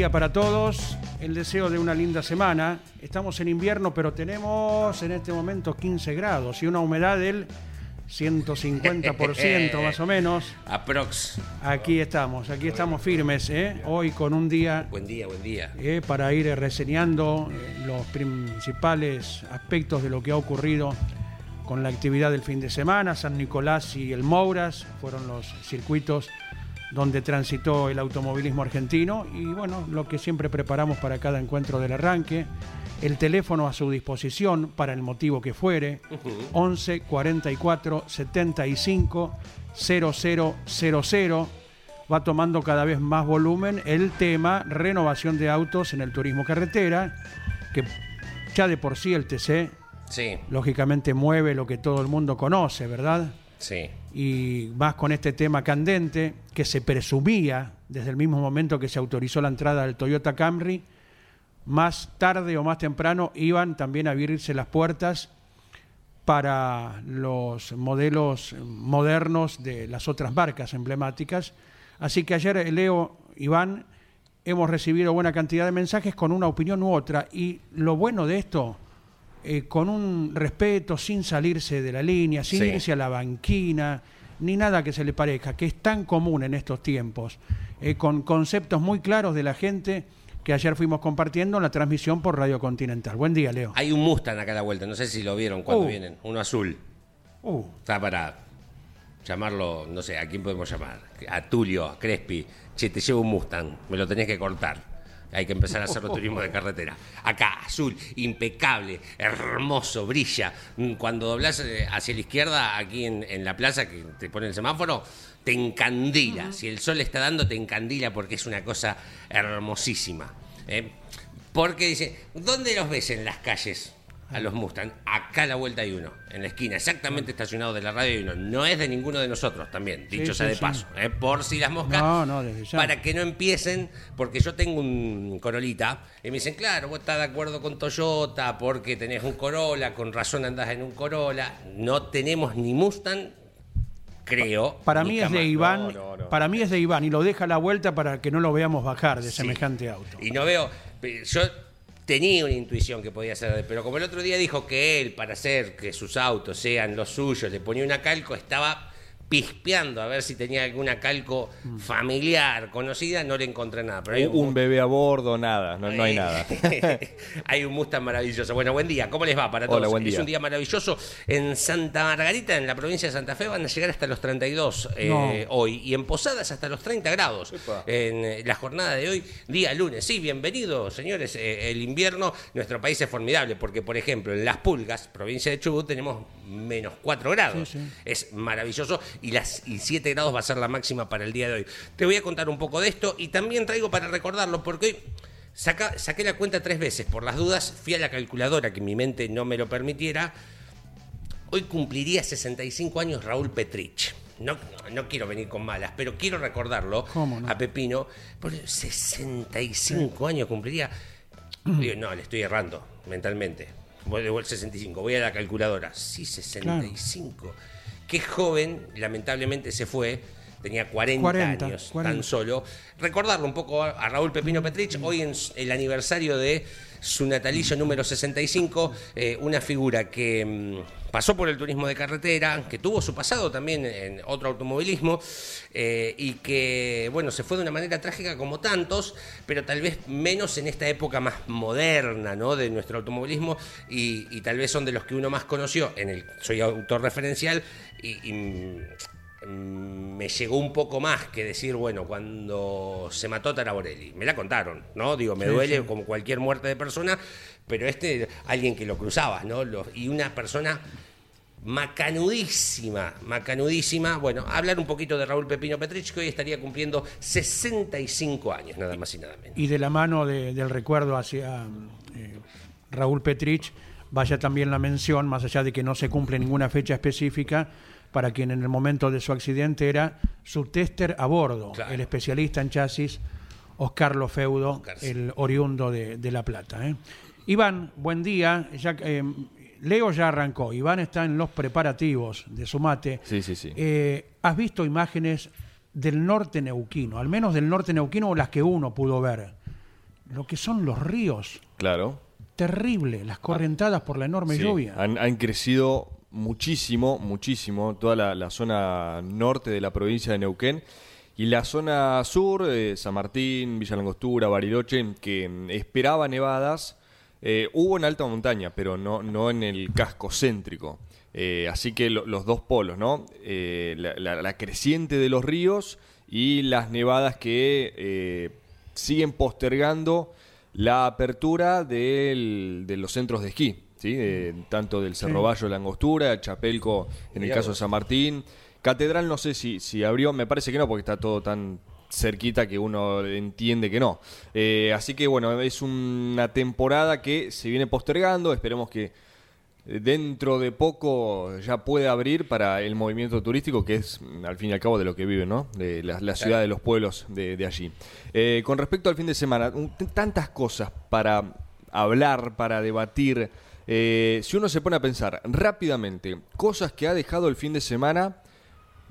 Día para todos. El deseo de una linda semana. Estamos en invierno, pero tenemos en este momento 15 grados y una humedad del 150% más o menos. Aprox. Aquí estamos, aquí estamos firmes, ¿eh? hoy con un día Buen día, buen día. eh, para ir reseñando eh, los principales aspectos de lo que ha ocurrido con la actividad del fin de semana. San Nicolás y el Mouras fueron los circuitos donde transitó el automovilismo argentino y bueno, lo que siempre preparamos para cada encuentro del arranque. El teléfono a su disposición para el motivo que fuere, 11 44 75 0000 va tomando cada vez más volumen el tema renovación de autos en el turismo carretera, que ya de por sí el TC Sí, lógicamente mueve lo que todo el mundo conoce, ¿verdad? Sí. Y más con este tema candente que se presumía desde el mismo momento que se autorizó la entrada del Toyota Camry, más tarde o más temprano iban también a abrirse las puertas para los modelos modernos de las otras marcas emblemáticas. Así que ayer, eh, Leo, Iván, hemos recibido buena cantidad de mensajes con una opinión u otra. Y lo bueno de esto, eh, con un respeto, sin salirse de la línea, sin Sí. irse a la banquina, ni nada que se le parezca, que es tan común en estos tiempos, eh, con conceptos muy claros de la gente que ayer fuimos compartiendo en la transmisión por Radio Continental. Buen día, Leo. Hay un Mustang acá a la vuelta, no sé si lo vieron cuando Uh. vienen. Uno azul. Uh, Está para llamarlo, no sé, ¿a quién podemos llamar? A Tulio, a Crespi. Che, te llevo un Mustang, me lo tenés que cortar. Hay que empezar a hacer turismo de carretera. Acá, azul, impecable, hermoso, brilla. Mm, Cuando doblas eh, hacia la izquierda, aquí en, en la plaza, que te pone el semáforo, te encandila. Si el sol está dando, te encandila porque es una cosa hermosísima. ¿eh? Porque dice, ¿dónde los ves en las calles? A los Mustang. Acá a la vuelta hay uno, en la esquina, exactamente estacionado de la radio hay uno. No es de ninguno de nosotros también, dicho Sí, sea sí, de sí. paso. ¿eh? Por si las moscas. No, no, desde ya. Para que no empiecen, porque yo tengo un Corolita, y me dicen, claro, vos estás de acuerdo con Toyota, porque tenés un Corolla, con razón andás en un Corolla. No tenemos ni Mustang, creo. para mí es de. Iván, No, no, no. para mí es de Iván y lo deja a la vuelta para que no lo veamos bajar de Sí. semejante auto. Y no veo. Yo tenía una intuición que podía ser, pero como el otro día dijo que él, para hacer que sus autos sean los suyos, le ponía una calco, estaba pispeando a ver si tenía alguna calco familiar, conocida, no le encontré nada. Pero hay un, un bebé a bordo, nada, no, no hay nada. hay un Mustang maravilloso. Bueno, buen día, ¿cómo les va para todos? Hola, buen Es día. un día maravilloso. En Santa Margarita, en la provincia de Santa Fe, van a llegar hasta los 32 eh, No. hoy y en Posadas hasta los 30 grados. Epa. En eh, la jornada de hoy, día lunes. Sí, bienvenidos, señores. Eh, el invierno, nuestro país es formidable porque, por ejemplo, en Las Pulgas, provincia de Chubut, tenemos menos 4 grados. Sí, sí. Es maravilloso y las y 7 grados va a ser la máxima para el día de hoy. Te voy a contar un poco de esto y también traigo para recordarlo porque hoy saca- saqué la cuenta tres veces. Por las dudas, fui a la calculadora que mi mente no me lo permitiera. Hoy cumpliría 65 años Raúl Petrich. No, no quiero venir con malas, pero quiero recordarlo ¿Cómo no? a Pepino. Por 65 años cumpliría. Digo, no, le estoy errando mentalmente. Voy de vuelta 65, voy a la calculadora. Sí, 65. Qué joven, lamentablemente se fue. Tenía 40, 40, años 40. tan solo. Recordarlo un poco a, Raúl Pepino Petrich, hoy en el aniversario de su natalicio número 65, eh, una figura que mm, pasó por el turismo de carretera, que tuvo su pasado también en otro automovilismo eh, y que, bueno, se fue de una manera trágica como tantos, pero tal vez menos en esta época más moderna, ¿no? De nuestro automovilismo y, y tal vez son de los que uno más conoció. En el soy autorreferencial y, y, mm, me llegó un poco más que decir, bueno, cuando se mató Taraborelli, me la contaron, ¿no? Digo, me Sí, duele sí. como cualquier muerte de persona, pero este, alguien que lo cruzaba, ¿no? Lo- y una persona macanudísima, macanudísima. Bueno, hablar un poquito de Raúl Pepino Petrich, que hoy estaría cumpliendo 65 años, nada más y nada menos. Y de la mano de- del recuerdo hacia eh, Raúl Petrich, vaya también la mención, más allá de que no se cumple ninguna fecha específica, para quien en el momento de su accidente era su tester a bordo, Claro. el especialista en chasis, Oscar Lofeudo, Oscar, sí. el oriundo de, de La Plata. ¿eh? Iván, buen día. Ya, eh, Leo ya arrancó. Iván está en los preparativos de su mate. Sí, sí, sí. Eh, ¿Has visto imágenes del norte neuquino, al menos del norte neuquino o las que uno pudo ver? Lo que son los ríos, Claro. terrible, las correntadas por la enorme Sí, lluvia. Han, han crecido muchísimo, muchísimo, toda la, zona norte de la provincia de Neuquén y la zona sur, eh, San Martín, Villa Langostura, Bariloche, que esperaba nevadas, eh, hubo en alta montaña, pero no, no en el casco céntrico. Eh, así que lo- los dos polos, ¿no? Eh, la, creciente de los ríos y las nevadas que siguen postergando la apertura de los centros de esquí, ¿sí? De- tanto del Cerro Bayo, la Angostura, Chapelco, en el caso de. San Martín. Catedral no sé si, si abrió, me parece que no, porque está todo tan cerquita que uno entiende que no. Eh, así que bueno, es una temporada que se viene postergando, esperemos que dentro de poco ya puede abrir para el movimiento turístico, que es al fin y al cabo de lo que vive, ¿no? De la, la ciudad de los pueblos de, de allí. Eh, con respecto al fin de semana, tantas cosas para hablar, para debatir. Eh, si uno se pone a pensar rápidamente, cosas que ha dejado el fin de semana,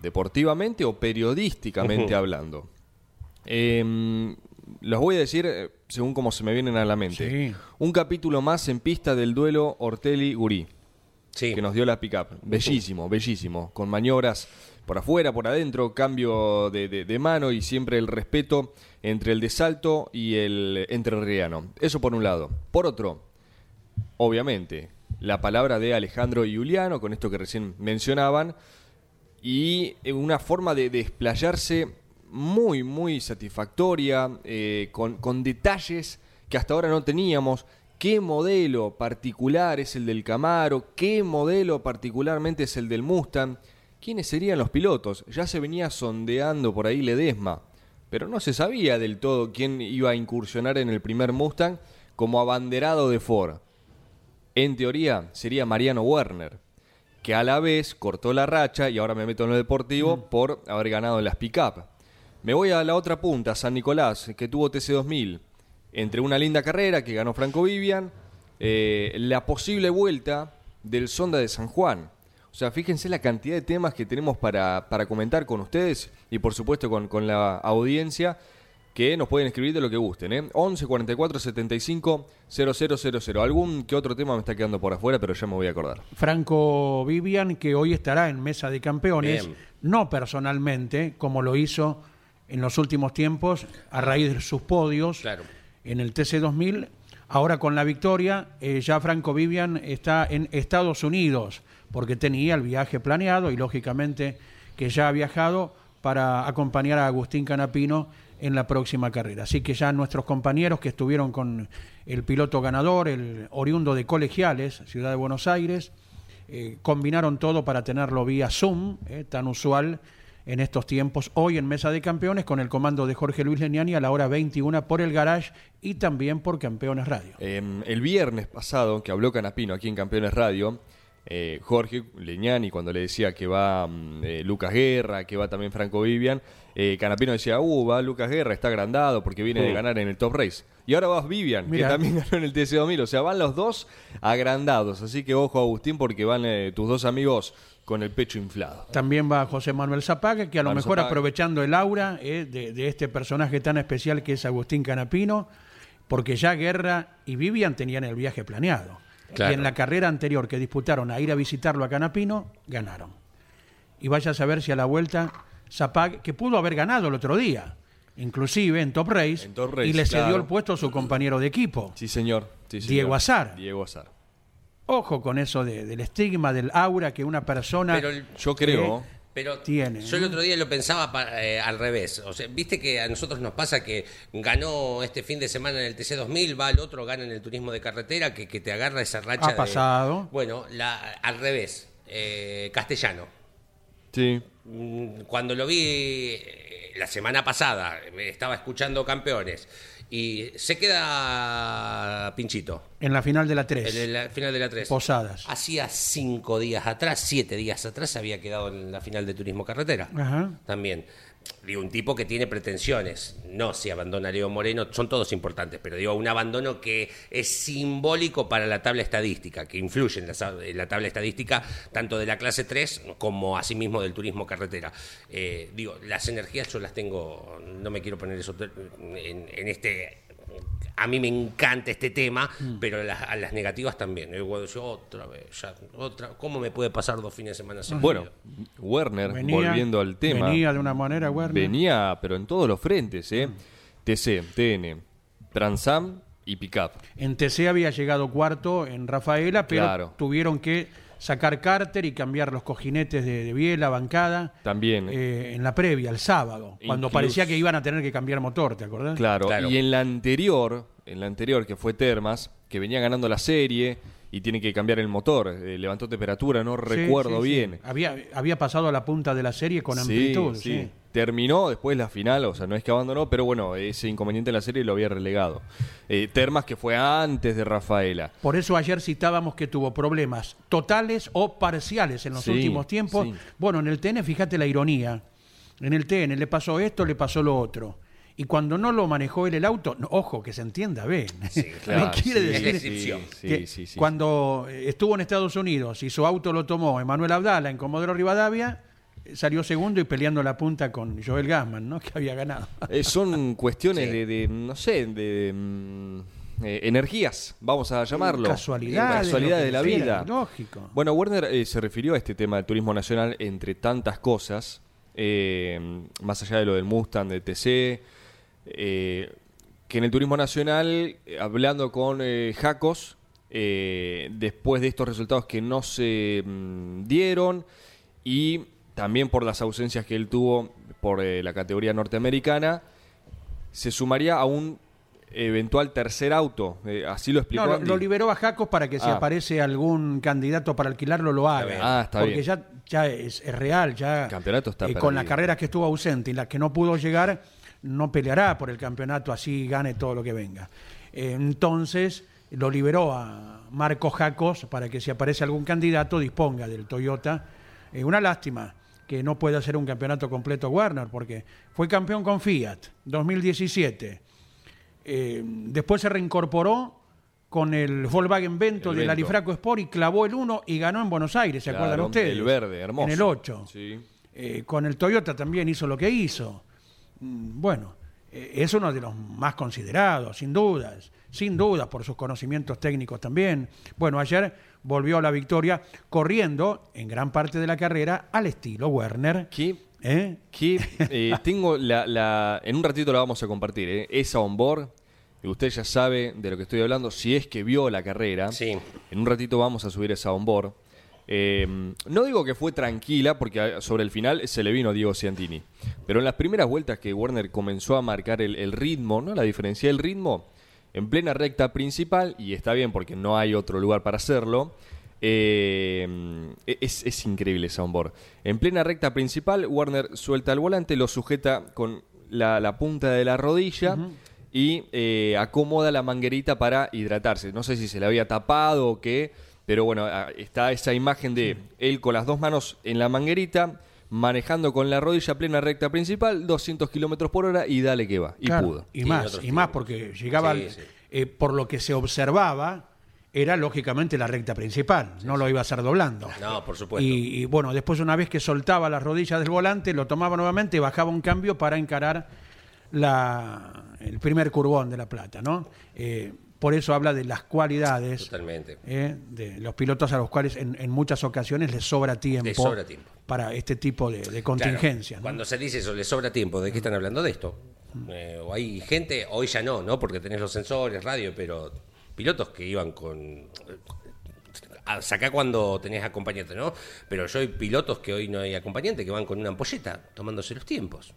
deportivamente o periodísticamente hablando. Eh, los voy a decir eh, según como se me vienen a la mente. Sí. Un capítulo más en pista del duelo Ortelli-Gurí, Sí. que nos dio la pick-up. Bellísimo, bellísimo. Con maniobras por afuera, por adentro, cambio de, de- de mano y siempre el respeto entre el de Salto y el entrerriano. Eso por un lado. Por otro, obviamente, la palabra de Alejandro y Juliano, con esto que recién mencionaban, y una forma de, de explayarse muy, muy satisfactoria, eh, con, con detalles que hasta ahora no teníamos. ¿Qué modelo particular es el del Camaro? ¿Qué modelo particularmente es el del Mustang? ¿Quiénes serían los pilotos? Ya se venía sondeando por ahí Ledesma, pero no se sabía del todo quién iba a incursionar en el primer Mustang como abanderado de Ford. En teoría sería Mariano Werner, que a la vez cortó la racha, y ahora me meto en lo deportivo, por haber ganado en las pick-up. Me voy a la otra punta, San Nicolás, que tuvo TC2000. Entre una linda carrera que ganó Franco Vivian, eh, la posible vuelta del Sonda de San Juan. O sea, fíjense la cantidad de temas que tenemos para, para comentar con ustedes y por supuesto con, con la audiencia que nos pueden escribir de lo que gusten. ¿eh? 11 44 75 0000. Algún que otro tema me está quedando por afuera, pero ya me voy a acordar. Franco Vivian, que hoy estará en Mesa de Campeones, Bien. no personalmente, como lo hizo en los últimos tiempos, a raíz de sus podios Claro. en el TC2000. Ahora con la victoria, eh, ya Franco Vivian está en Estados Unidos, porque tenía el viaje planeado y lógicamente que ya ha viajado para acompañar a Agustín Canapino en la próxima carrera. Así que ya nuestros compañeros que estuvieron con el piloto ganador, el oriundo de Colegiales, Ciudad de Buenos Aires, eh, combinaron todo para tenerlo vía Zoom, eh, tan usual en estos tiempos, hoy en Mesa de Campeones, con el comando de Jorge Luis Leniani a la hora 21 por el Garage y también por Campeones Radio. Eh, el viernes pasado, que habló Canapino aquí en Campeones Radio, eh, Jorge Leñani cuando le decía que va mm, eh, Lucas Guerra, que va también Franco Vivian, eh, Canapino decía, uh, va Lucas Guerra, está agrandado porque viene de ganar en el Top Race. Y ahora vas Vivian, Mirá. que también ganó en el TC2000. O sea, van los dos agrandados. Así que ojo, Agustín, porque van tus dos amigos con el pecho inflado. También va José Manuel Zapaga, que a lo mejor Zapaga. aprovechando el aura de, de este personaje tan especial que es Agustín Canapino, porque ya Guerra y Vivian tenían el viaje planeado. Claro. Y en la carrera anterior que disputaron a ir a visitarlo a Canapino, ganaron. Y vaya a saber si a la vuelta Zapaga, que pudo haber ganado el otro día, inclusive en Top Race, En Top Race, y le cedió el puesto a su compañero de equipo. Sí, señor. Sí, señor. Diego Azar. Diego Azar. Ojo con eso de- del estigma, del aura que una persona... Pero el- Yo creo. Pero Tiene, yo el otro día lo pensaba eh, al revés. O sea, viste que a nosotros nos pasa que ganó este fin de semana en el TC2000, va al otro, gana en el turismo de carretera, que, que te agarra esa racha. Ha de- pasado. bueno, la, al revés. Eh, castellano. Sí. Mm, Cuando lo vi eh, la semana pasada, estaba escuchando campeones y se queda pinchito. En la final de la 3. En el final de la 3. Posadas. Hacía cinco días atrás, siete días atrás, había quedado en la final de Turismo Carretera. Ajá. También. Digo, un tipo que tiene pretensiones. No si abandona Leo Moreno, son todos importantes, pero digo, un abandono que es simbólico para la tabla estadística, que influye en la, tabla estadística tanto de la clase 3 como asimismo del turismo carretera. Eh, digo, las energías yo las tengo, no me quiero poner eso en, en este a mí me encanta este tema, pero las- a las negativas también. Eh, bueno, yo otra vez, ya, otra, ¿cómo me puede pasar dos fines de semana seguidos? Bueno, Werner, volviendo al tema. Venía de una manera, Werner. Venía, pero en todos los frentes, ¿eh? TC, TN, Transam y Pickup. En TC había llegado cuarto en Rafaela, pero Claro. tuvieron que sacar cárter y cambiar los cojinetes de, de biela, bancada. También. eh, en la previa, el sábado, cuando Incluso- parecía que iban a tener que cambiar motor, ¿te acordás? Claro. Claro. y en la anterior, en la anterior que fue Termas, que venía ganando la serie y tiene que cambiar el motor, eh, levantó temperatura, no Sí, recuerdo sí, sí. bien. Había, había pasado a la punta de la serie con Sí, amplitud. sí. Sí. Terminó después la final, o sea, no es que abandonó, pero bueno, ese inconveniente en la serie lo había relegado. Eh, Termas que fue antes de Rafaela. Por eso ayer citábamos que tuvo problemas totales o parciales en los Sí, últimos tiempos. sí. Bueno, en el TN, fíjate la ironía. En el TN le pasó esto, le pasó lo otro. Y cuando no lo manejó él el auto, no, ojo, que se entienda bien. claro, no quiere sí, decir sí, que sí, sí. cuando estuvo en Estados Unidos y su auto lo tomó Emanuel Abdala en Comodoro Rivadavia, salió segundo y peleando la punta con Joel Gassman, ¿no? que había ganado. Eh, son cuestiones Sí. de, de, no sé, de mm, eh, energías, vamos a llamarlo. Casualidades, Casualidades de lo la vida. lógico. Bueno, Werner eh, se refirió a este tema del turismo nacional entre tantas cosas, eh, más allá de lo del Mustang, de TC, eh, que en el turismo nacional, eh, hablando con eh, Jacos, eh, después de estos resultados que no se mm, dieron y también por las ausencias que él tuvo por eh, la categoría norteamericana, se sumaría a un eventual tercer auto. eh, así lo explicó No, lo, Andy. lo liberó a Jacos para que si Ah. aparece algún candidato para alquilarlo lo haga. Ah, está Porque bien. ya, ya es, es real, ya El campeonato está eh, con las carreras que estuvo ausente y las que no pudo llegar, no peleará por el campeonato, así gane todo lo que venga. Eh, entonces lo liberó a Marco Jacos para que si aparece algún candidato disponga del Toyota. Una lástima que no pueda hacer un campeonato completo Warner, porque fue campeón con Fiat 2017. Eh, después se reincorporó con el Volkswagen Vento El del Vento. Arifraco Sport y clavó el 1 y ganó en Buenos Aires, ¿se Claro, acuerdan ustedes? el verde, hermoso. En el 8. Sí. Eh, con el Toyota también hizo lo que hizo. Mm, Bueno, eh, es uno de los más considerados, sin dudas, sin dudas por sus conocimientos técnicos también. Bueno, ayer volvió a la victoria corriendo en gran parte de la carrera al estilo Werner. ¿Qué ¿eh? que eh, tengo la, la- en un ratito la vamos a compartir, ¿eh? esa onboard, y usted ya sabe de lo que estoy hablando, si es que vio la carrera, Sí. en un ratito vamos a subir esa onboard. Eh, no digo que fue tranquila, porque sobre el final se le vino Diego Ciantini, pero en las primeras vueltas que Werner comenzó a marcar el, el ritmo, ¿no? la diferencia del ritmo, en plena recta principal, y está bien porque no hay otro lugar para hacerlo, eh, es, es increíble esa onboard. En plena recta principal, Warner suelta el volante, lo sujeta con la, la punta de la rodilla y eh, acomoda la manguerita para hidratarse. No sé si se le había tapado o qué, Pero bueno, está esa imagen de él con las dos manos en la manguerita, manejando con la rodilla plena recta principal, 200 kilómetros por hora y dale que va. Y Claro, pudo. Y más, y más, porque llegaba, Sí, al- sí. eh, por lo que se observaba, era lógicamente la recta principal, no lo iba a hacer doblando. No, por supuesto. Y, y, bueno, después una vez que soltaba las rodillas del volante, lo tomaba nuevamente y bajaba un cambio para encarar la, el primer curbón de La Plata, ¿no? Eh, por eso habla de las cualidades Totalmente. eh, de los pilotos a los cuales en, en muchas ocasiones les sobra tiempo, Les sobra tiempo. para este tipo de, de Claro. ¿no? Cuando se dice eso, le sobra tiempo, ¿de qué están hablando de esto? Eh, o hay gente, hoy ya no, ¿no? Porque tenés los sensores, radio, pero pilotos que iban con... a- Sacá cuando tenés acompañante, ¿no? Pero yo hay pilotos que hoy no hay acompañante, que van con una ampolleta tomándose los tiempos.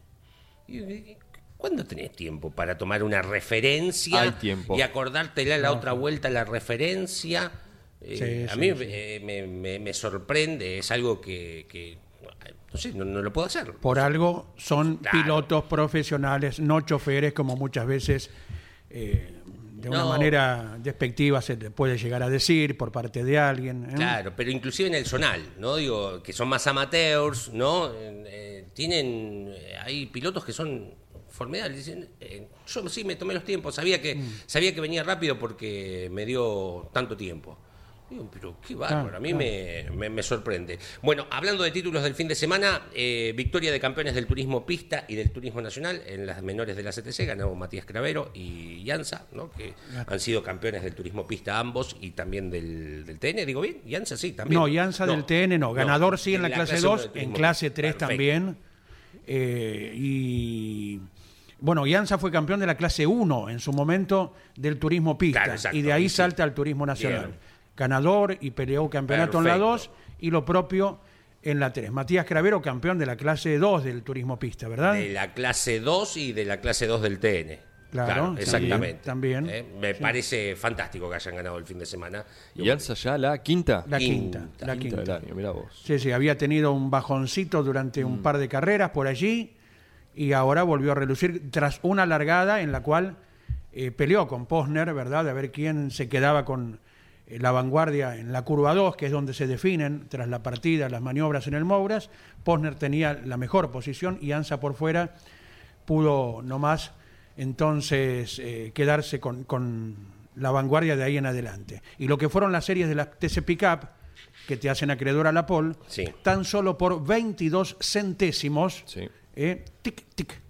Y- y- ¿Cuándo tenés tiempo para tomar una referencia Hay tiempo. y acordártela la otra vuelta la referencia? Eh, Sí, a sí, mí sí. eh, me, me- me sorprende, es algo que, que, no sé, no, no lo puedo hacer. Por algo son Claro. pilotos profesionales, no choferes, como muchas veces eh, de una manera despectiva se puede llegar a decir por parte de alguien. ¿eh? Claro, pero inclusive en el zonal, ¿no? Digo, que son más amateurs, ¿no? Eh, tienen, hay pilotos que son formidables. Dicen, eh, yo sí me tomé los tiempos, sabía que, Mm. sabía que venía rápido porque me dio tanto tiempo. Digo, pero qué bárbaro, Claro, a mí claro. me, me- me sorprende. Bueno, hablando de títulos del fin de semana, eh, victoria de campeones del turismo pista y del turismo nacional en las menores de la CTC, ganó Matías Cravero y Llanza, ¿no? que han sido campeones del turismo pista ambos y también del, del TN, digo bien, Llanza sí, también. No, Llanza del TN no. Ganador sí en la, clase 2, uno del en clase pista. 3 Perfecto. también. Eh, y bueno, Llanza fue campeón de la clase 1 en su momento del turismo pista. Claro, exacto, y de ahí sí. salta al turismo nacional. Bien. Ganador y peleó campeonato en la Perfecto. 2 y lo propio en la 3. Matías Cravero, campeón de la clase 2 del turismo pista, ¿verdad? De la clase 2 y de la clase 2 del TN. Claro, exactamente. también. Eh, Me parece fantástico que hayan ganado el fin de semana. ¿Y ya la quinta? La Quinta, quinta. la Quinta quinta. del año, mira vos. Sí, sí, había tenido un bajoncito durante Mm. un par de carreras por allí y ahora volvió a relucir tras una largada en la cual eh, peleó con Posner, ¿verdad? De ver quién se quedaba con eh, la vanguardia en la curva 2, que es donde se definen tras la partida las maniobras en el Mouras. Posner tenía la mejor posición y Ansa por fuera pudo nomás entonces eh, quedarse con, con la vanguardia de ahí en adelante. Y lo que fueron las series de la TC Pickup, que te hacen acreedor a la pole, Sí. tan solo por 22 centésimos, Sí. Eh, tic, tic,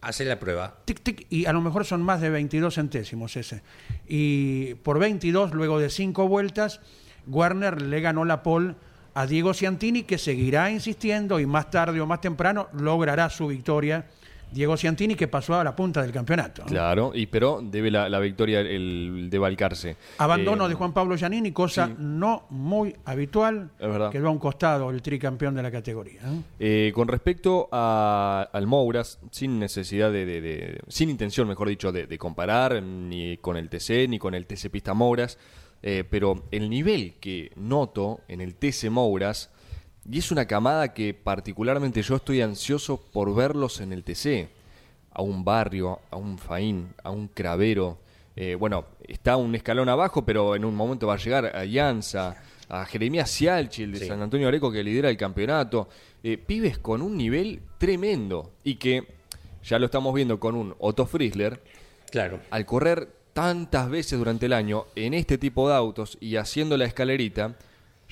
Hace la prueba. tic, tic, y a lo mejor son más de 22 centésimos ese. Y por 22, luego de cinco vueltas, Werner le ganó la pole a Diego Ciantini, que seguirá insistiendo y más tarde o más temprano logrará su victoria. Diego Ciantini, que pasó a la punta del campeonato. ¿no? Claro, y pero debe la, la victoria el de Balcarce. Abandono Eh, de Juan Pablo Giannini, cosa sí. no muy habitual. Es verdad. Quedó a un costado el tricampeón de la categoría. ¿eh? Eh, con respecto a- al Mouras, sin necesidad de, de- de- sin intención, mejor dicho, de, de comparar ni con el TC ni con el TC Pista Mouras, pero el nivel que noto en el TC Mouras, y es una camada que particularmente yo estoy ansioso por verlos en el TC, a un barrio, a un Faín, a un Cravero, eh, bueno, está un escalón abajo, pero en un momento va a llegar a Llanza, a Jeremías Cialchi, el de Sí. San Antonio Areco, que lidera el campeonato. Eh, pibes con un nivel tremendo y que ya lo estamos viendo con un Otto Friesler, Claro. al correr tantas veces durante el año en este tipo de autos y haciendo la escalerita,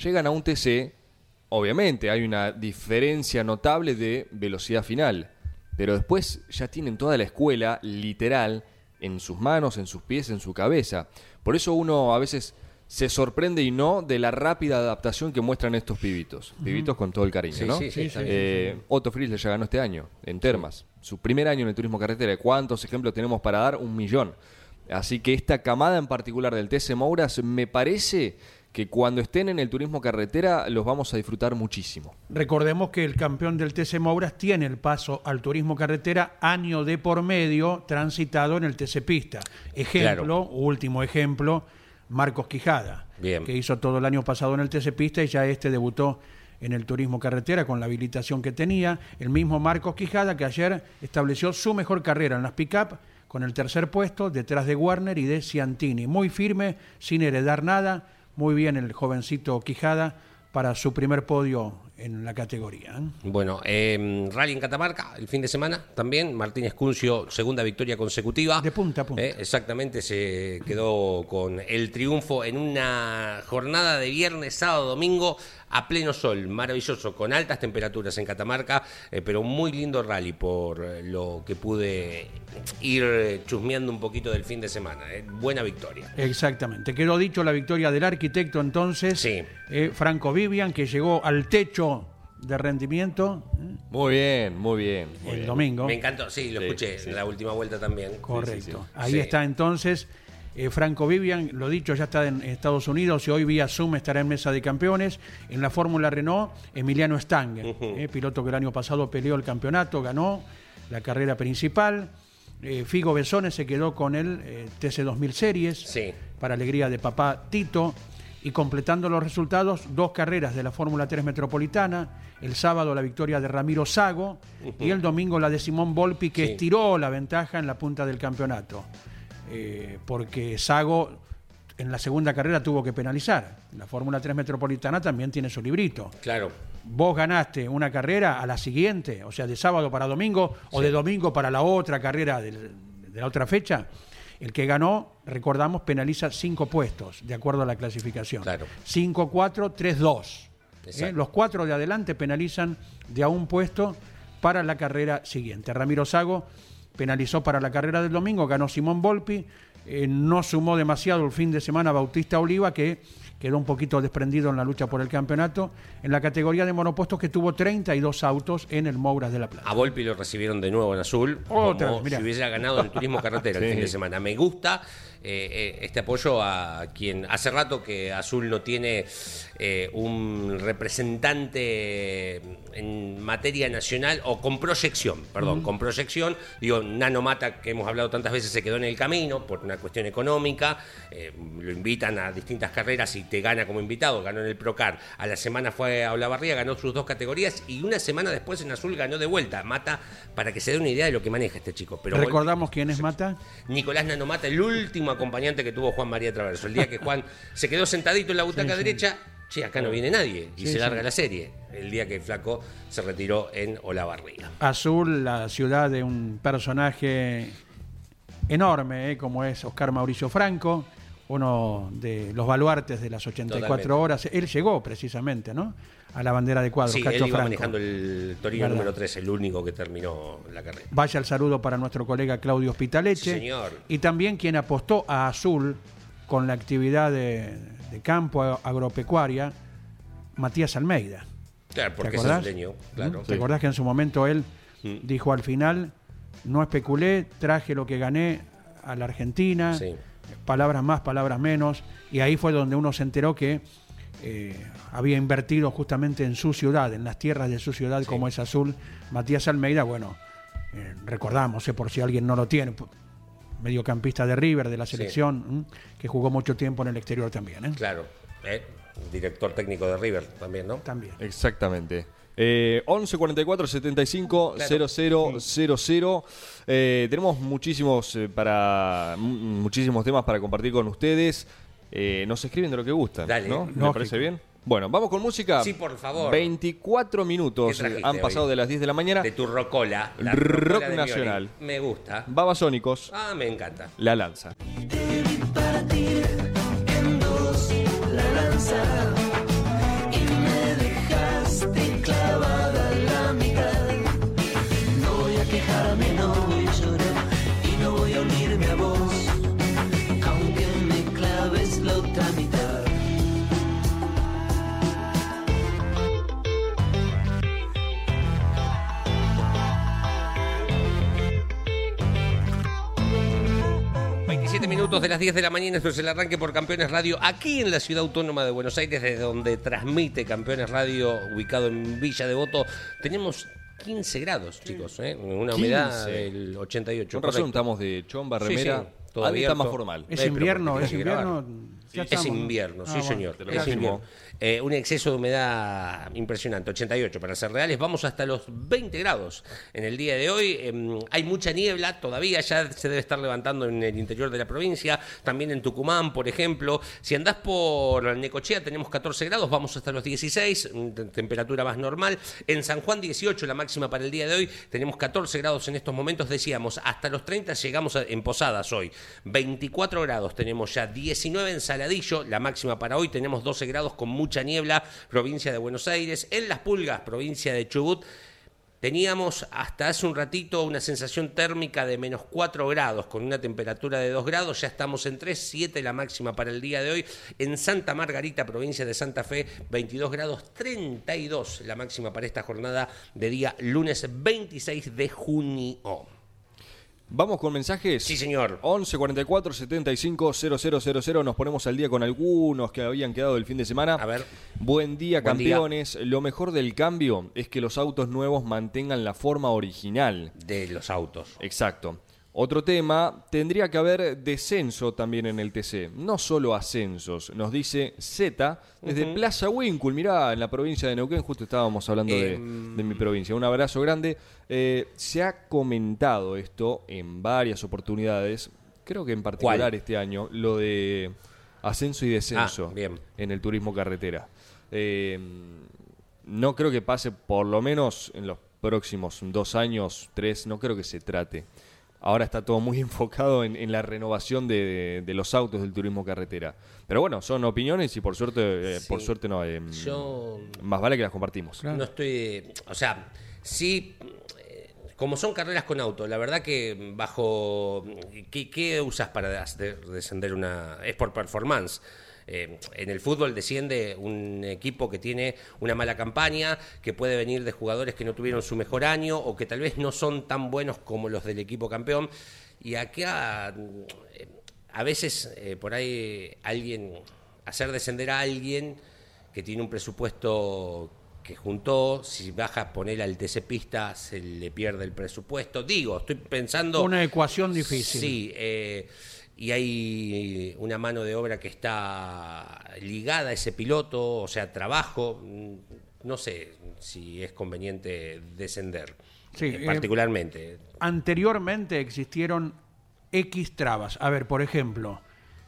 llegan a un TC, obviamente hay una diferencia notable de velocidad final, pero después ya tienen toda la escuela literal en sus manos, en sus pies, en su cabeza. Por eso uno a veces se sorprende y no de la rápida adaptación que muestran estos pibitos. Pibitos con todo el cariño, Sí, ¿no? sí, sí. Eh, Otto Friesler ya ganó este año en Termas. Su primer año en el turismo carretera. ¿Cuántos ejemplos tenemos para dar? Un millón. Así que esta camada en particular del TC Mouras me parece que cuando estén en el turismo carretera los vamos a disfrutar muchísimo. Recordemos que el campeón del TC Mouras tiene el paso al turismo carretera año de por medio transitado en el TC Pista. Ejemplo, Claro. último ejemplo, Marcos Quijada, Bien. que hizo todo el año pasado en el TC Pista y ya este debutó en el turismo carretera con la habilitación que tenía. El mismo Marcos Quijada que ayer estableció su mejor carrera en las pick-up con el tercer puesto detrás de Warner y de Ciantini. Muy firme, sin heredar nada, muy bien el jovencito Quijada para su primer podio en la categoría. ¿eh? Bueno, eh, rally en Catamarca el fin de semana también. Martínez Cuncio, segunda victoria consecutiva. De punta a punta. Eh, exactamente, se quedó con el triunfo en una jornada de viernes, sábado, domingo a pleno sol, maravilloso, con altas temperaturas en Catamarca, eh, pero un muy lindo rally por eh, lo que pude ir eh, chusmeando un poquito del fin de semana. eh. Buena victoria. Exactamente. Quedó dicho la victoria del arquitecto entonces, Sí. eh, Franco Vivian, que llegó al techo de rendimiento. Muy bien, muy bien. muy el bien. domingo. Me encantó, sí, lo Sí, escuché sí. en la última vuelta también. Correcto. Sí, sí, sí. Ahí Sí. está entonces eh, Franco Vivian, lo dicho, ya está en Estados Unidos y hoy vía Zoom estará en mesa de campeones. En la Fórmula Renault, Emiliano Stanger, eh, piloto que el año pasado peleó el campeonato, ganó la carrera principal. Eh, Figo Besones se quedó con el eh, TC2000 Series, Sí. para alegría de papá Tito. Y completando los resultados, dos carreras de la Fórmula 3 Metropolitana. El sábado la victoria de Ramiro Sago y el domingo la de Simón Volpi, que Sí. estiró la ventaja en la punta del campeonato. Eh, porque Sago en la segunda carrera tuvo que penalizar. La Fórmula 3 Metropolitana también tiene su librito. Claro. Vos ganaste una carrera a la siguiente, o sea, de sábado para domingo o de domingo para la otra carrera de la otra fecha. El que ganó, recordamos, penaliza cinco puestos, de acuerdo a la clasificación. Claro. 5, 4, 3, 2. Exacto. Los cuatro de adelante penalizan de a un puesto para la carrera siguiente. Ramiro Sago penalizó para la carrera del domingo, ganó Simón Volpi, eh, no sumó demasiado el fin de semana Bautista Oliva, que quedó un poquito desprendido en la lucha por el campeonato, en la categoría de monopuestos que tuvo 32 autos en el Mouras de la Plata. A Volpi lo recibieron de nuevo en azul, Otra como si hubiera ganado en turismo carretera el fin de semana. Me gusta eh, eh, este apoyo a quien hace rato que Azul no tiene eh, un representante en materia nacional o con proyección, perdón, con proyección. Digo, Nano Mata, que hemos hablado tantas veces, se quedó en el camino por una cuestión económica. eh, lo invitan a distintas carreras y te gana como invitado. Ganó en el Procar. A la semana fue a Olavarría, ganó sus dos categorías y una semana después en Azul ganó de vuelta. Mata, para que se dé una idea de lo que maneja este chico. Pero Recordamos quién es Mata. Nicolás Nanomata, el último acompañante que tuvo Juan María Traverso. El día que Juan se quedó sentadito en la butaca derecha, che, acá no viene nadie. Y Sí, se larga sí. la serie. El día que Flaco se retiró en Olavarría. Azul, la ciudad de un personaje enorme, ¿eh? como es Oscar Mauricio Franco, uno de los baluartes de las 84 Totalmente. horas. Él llegó precisamente, ¿no? A la bandera de cuadros, Sí, Cacho él iba Franco. manejando el Torino Verdad. número 3, el único que terminó la carrera. Vaya el saludo para nuestro colega Claudio Hospitaleche. Sí, señor. Y también quien apostó a Azul con la actividad de, de campo agropecuaria, Matías Almeida. Claro, ¿Te porque es acordás? azuleño, claro. ¿Te acordás que en su momento él Mm. dijo al final, no especulé, traje lo que gané a la Argentina, Sí. Palabras más, palabras menos, y ahí fue donde uno se enteró que eh, había invertido justamente en su ciudad, en las tierras de su ciudad como es Azul. Matías Almeida, bueno, eh, recordamos, eh, por si alguien no lo tiene, mediocampista de River, de la selección, que jugó mucho tiempo en el exterior también. ¿eh? Claro. ¿eh? Director técnico de River también, ¿no? También. Exactamente. Eh, 11 44 75 Claro. 00 00. Eh, tenemos muchísimos eh, para mu- muchísimos temas para compartir con ustedes. Eh, nos escriben de lo que gustan, Dale. ¿no? ¿Les Lógico. parece bien? Bueno, vamos con música. Sí, por favor. 24 minutos ¿Qué trajiste han pasado hoy? de las 10 de la mañana. De tu rocola. la Rock rocola nacional. Me gusta. Babasónicos, Ah, me encanta. la lanza. Minutos de las 10 de la mañana, esto es el arranque por Campeones Radio, aquí en la ciudad autónoma de Buenos Aires, desde donde transmite Campeones Radio, ubicado en Villa Devoto. Tenemos 15 grados, chicos, ¿eh? una humedad 15. del 88. Con razón correcto. estamos de chomba, Sí, remera. sí. todo Ahí está abierto. más formal. Es No hay invierno, es tiene que grabar. invierno. Es invierno, Ah, sí señor. es invierno. Eh, un exceso de humedad impresionante, 88 para ser reales. Vamos hasta los 20 grados en el día de hoy. Em, hay mucha niebla todavía, ya se debe estar levantando en el interior de la provincia, también en Tucumán, por ejemplo. Si andás por Necochea tenemos 14 grados, vamos hasta los 16, mm, te- temperatura más normal. En San Juan 18, la máxima para el día de hoy, tenemos 14 grados en estos momentos, decíamos, hasta los 30 llegamos a- en Posadas hoy. 24 grados tenemos ya, 19 en La máxima para hoy, tenemos 12 grados con mucha niebla, provincia de Buenos Aires. En Las Pulgas, provincia de Chubut, Teníamos hasta hace un ratito una sensación térmica de menos 4 grados, con una temperatura de 2 grados, ya estamos en 3, 7 la máxima para el día de hoy. En Santa Margarita, provincia de Santa Fe, 22 grados, 32 la máxima para esta jornada de día lunes 26 de junio. Vamos con mensajes. Sí, señor. 11 44 75 000. Nos ponemos al día con algunos que habían quedado el fin de semana. A ver. Buen día, Buen día. campeones. Lo mejor del cambio es que los autos nuevos mantengan la forma original. De los autos. Exacto. Otro tema, tendría que haber descenso también en el TC, no solo ascensos, nos dice Z desde Plaza Winkle, mirá, en la provincia de Neuquén, justo estábamos hablando de, Em. de mi provincia. Un abrazo grande. Eh, se ha comentado esto en varias oportunidades, creo que en particular ¿Cuál? este año, lo de ascenso y descenso Ah, bien. en el turismo carretera. Eh, no creo que pase, por lo menos en los próximos dos años, tres, no creo que se trate. Ahora está todo muy enfocado en, en la renovación de, de los autos del turismo carretera. Pero bueno, son opiniones y por suerte, eh, Sí. por suerte no. eh, Yo Más vale que las compartimos. Claro. No estoy. O sea, sí. eh, Como son carreras con auto, la verdad que bajo. ¿Qué, qué usas para des- de- descender una.? Es por performance. Eh, en el fútbol desciende un equipo que tiene una mala campaña, que puede venir de jugadores que no tuvieron su mejor año o que tal vez no son tan buenos como los del equipo campeón. Y acá, eh, a veces, eh, por ahí, alguien, hacer descender a alguien que tiene un presupuesto que juntó, si baja poner al TC Pista se le pierde el presupuesto. Digo, estoy pensando... Una ecuación difícil. Sí, eh, y hay una mano de obra que está ligada a ese piloto, o sea, trabajo. mm, No sé si es conveniente descender, Sí, eh, eh, particularmente. Anteriormente existieron X trabas. A ver, por ejemplo,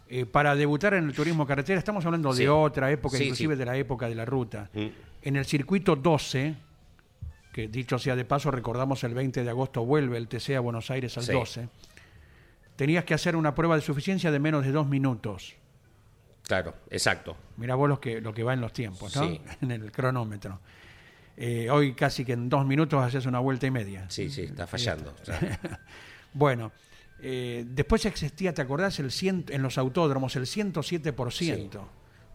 eh, para debutar en el turismo carretera, estamos hablando Sí. de otra época, Sí, inclusive de la época de la ruta. Mm. En el circuito 12, que dicho sea de paso, recordamos el 20 de agosto vuelve el TC a Buenos Aires al Sí. 12, tenías que hacer una prueba de suficiencia de menos de dos minutos. Claro, exacto. Mira vos lo que, lo que va en los tiempos, ¿no? Sí. En el cronómetro. Eh, hoy casi que en dos minutos haces una vuelta y media. Sí, sí, está fallando. Bueno, eh, después existía, ¿te acordás? El cien- en los autódromos, el 107%,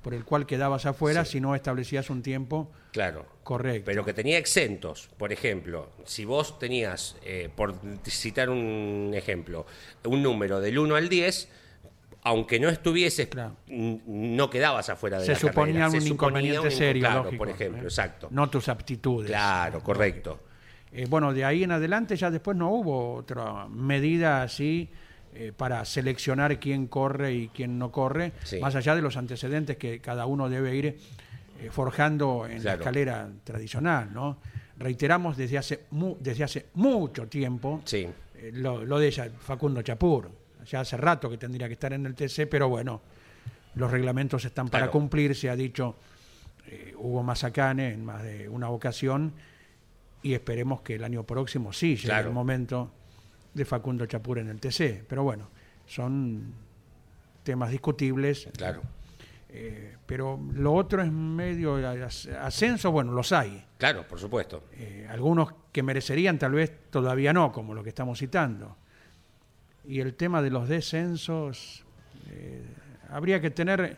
por el cual quedabas afuera si no establecías un tiempo claro. correcto. Pero que tenía exentos. Por ejemplo, si vos tenías, eh, por citar un ejemplo, un número del 1 al 10, aunque no estuvieses, Claro. no quedabas afuera de se la suponía carrera. un Se suponía inconveniente un inco- serio, Claro, lógico, por ejemplo, ¿eh? exacto. No tus aptitudes. Claro, correcto. Eh, bueno, de ahí en adelante ya después no hubo otra medida así eh, para seleccionar quién corre y quién no corre, Sí. más allá de los antecedentes que cada uno debe ir eh, forjando en la escalera tradicional, ¿no? Reiteramos desde hace mu- desde hace mucho tiempo Sí. eh, lo, lo de Facundo Chapur, ya hace rato que tendría que estar en el TC, pero bueno, los reglamentos están para Claro. cumplir, se ha dicho Hugo Mazacane en más de una ocasión y esperemos que el año próximo sí llegue Claro. el momento de Facundo Chapur en el TC, pero bueno, son temas discutibles, Claro. eh, pero lo otro es medio as- ascenso, bueno, los hay. Claro, por supuesto. Eh, algunos que merecerían, tal vez todavía no, como lo que estamos citando. Y el tema de los descensos, eh, habría que tener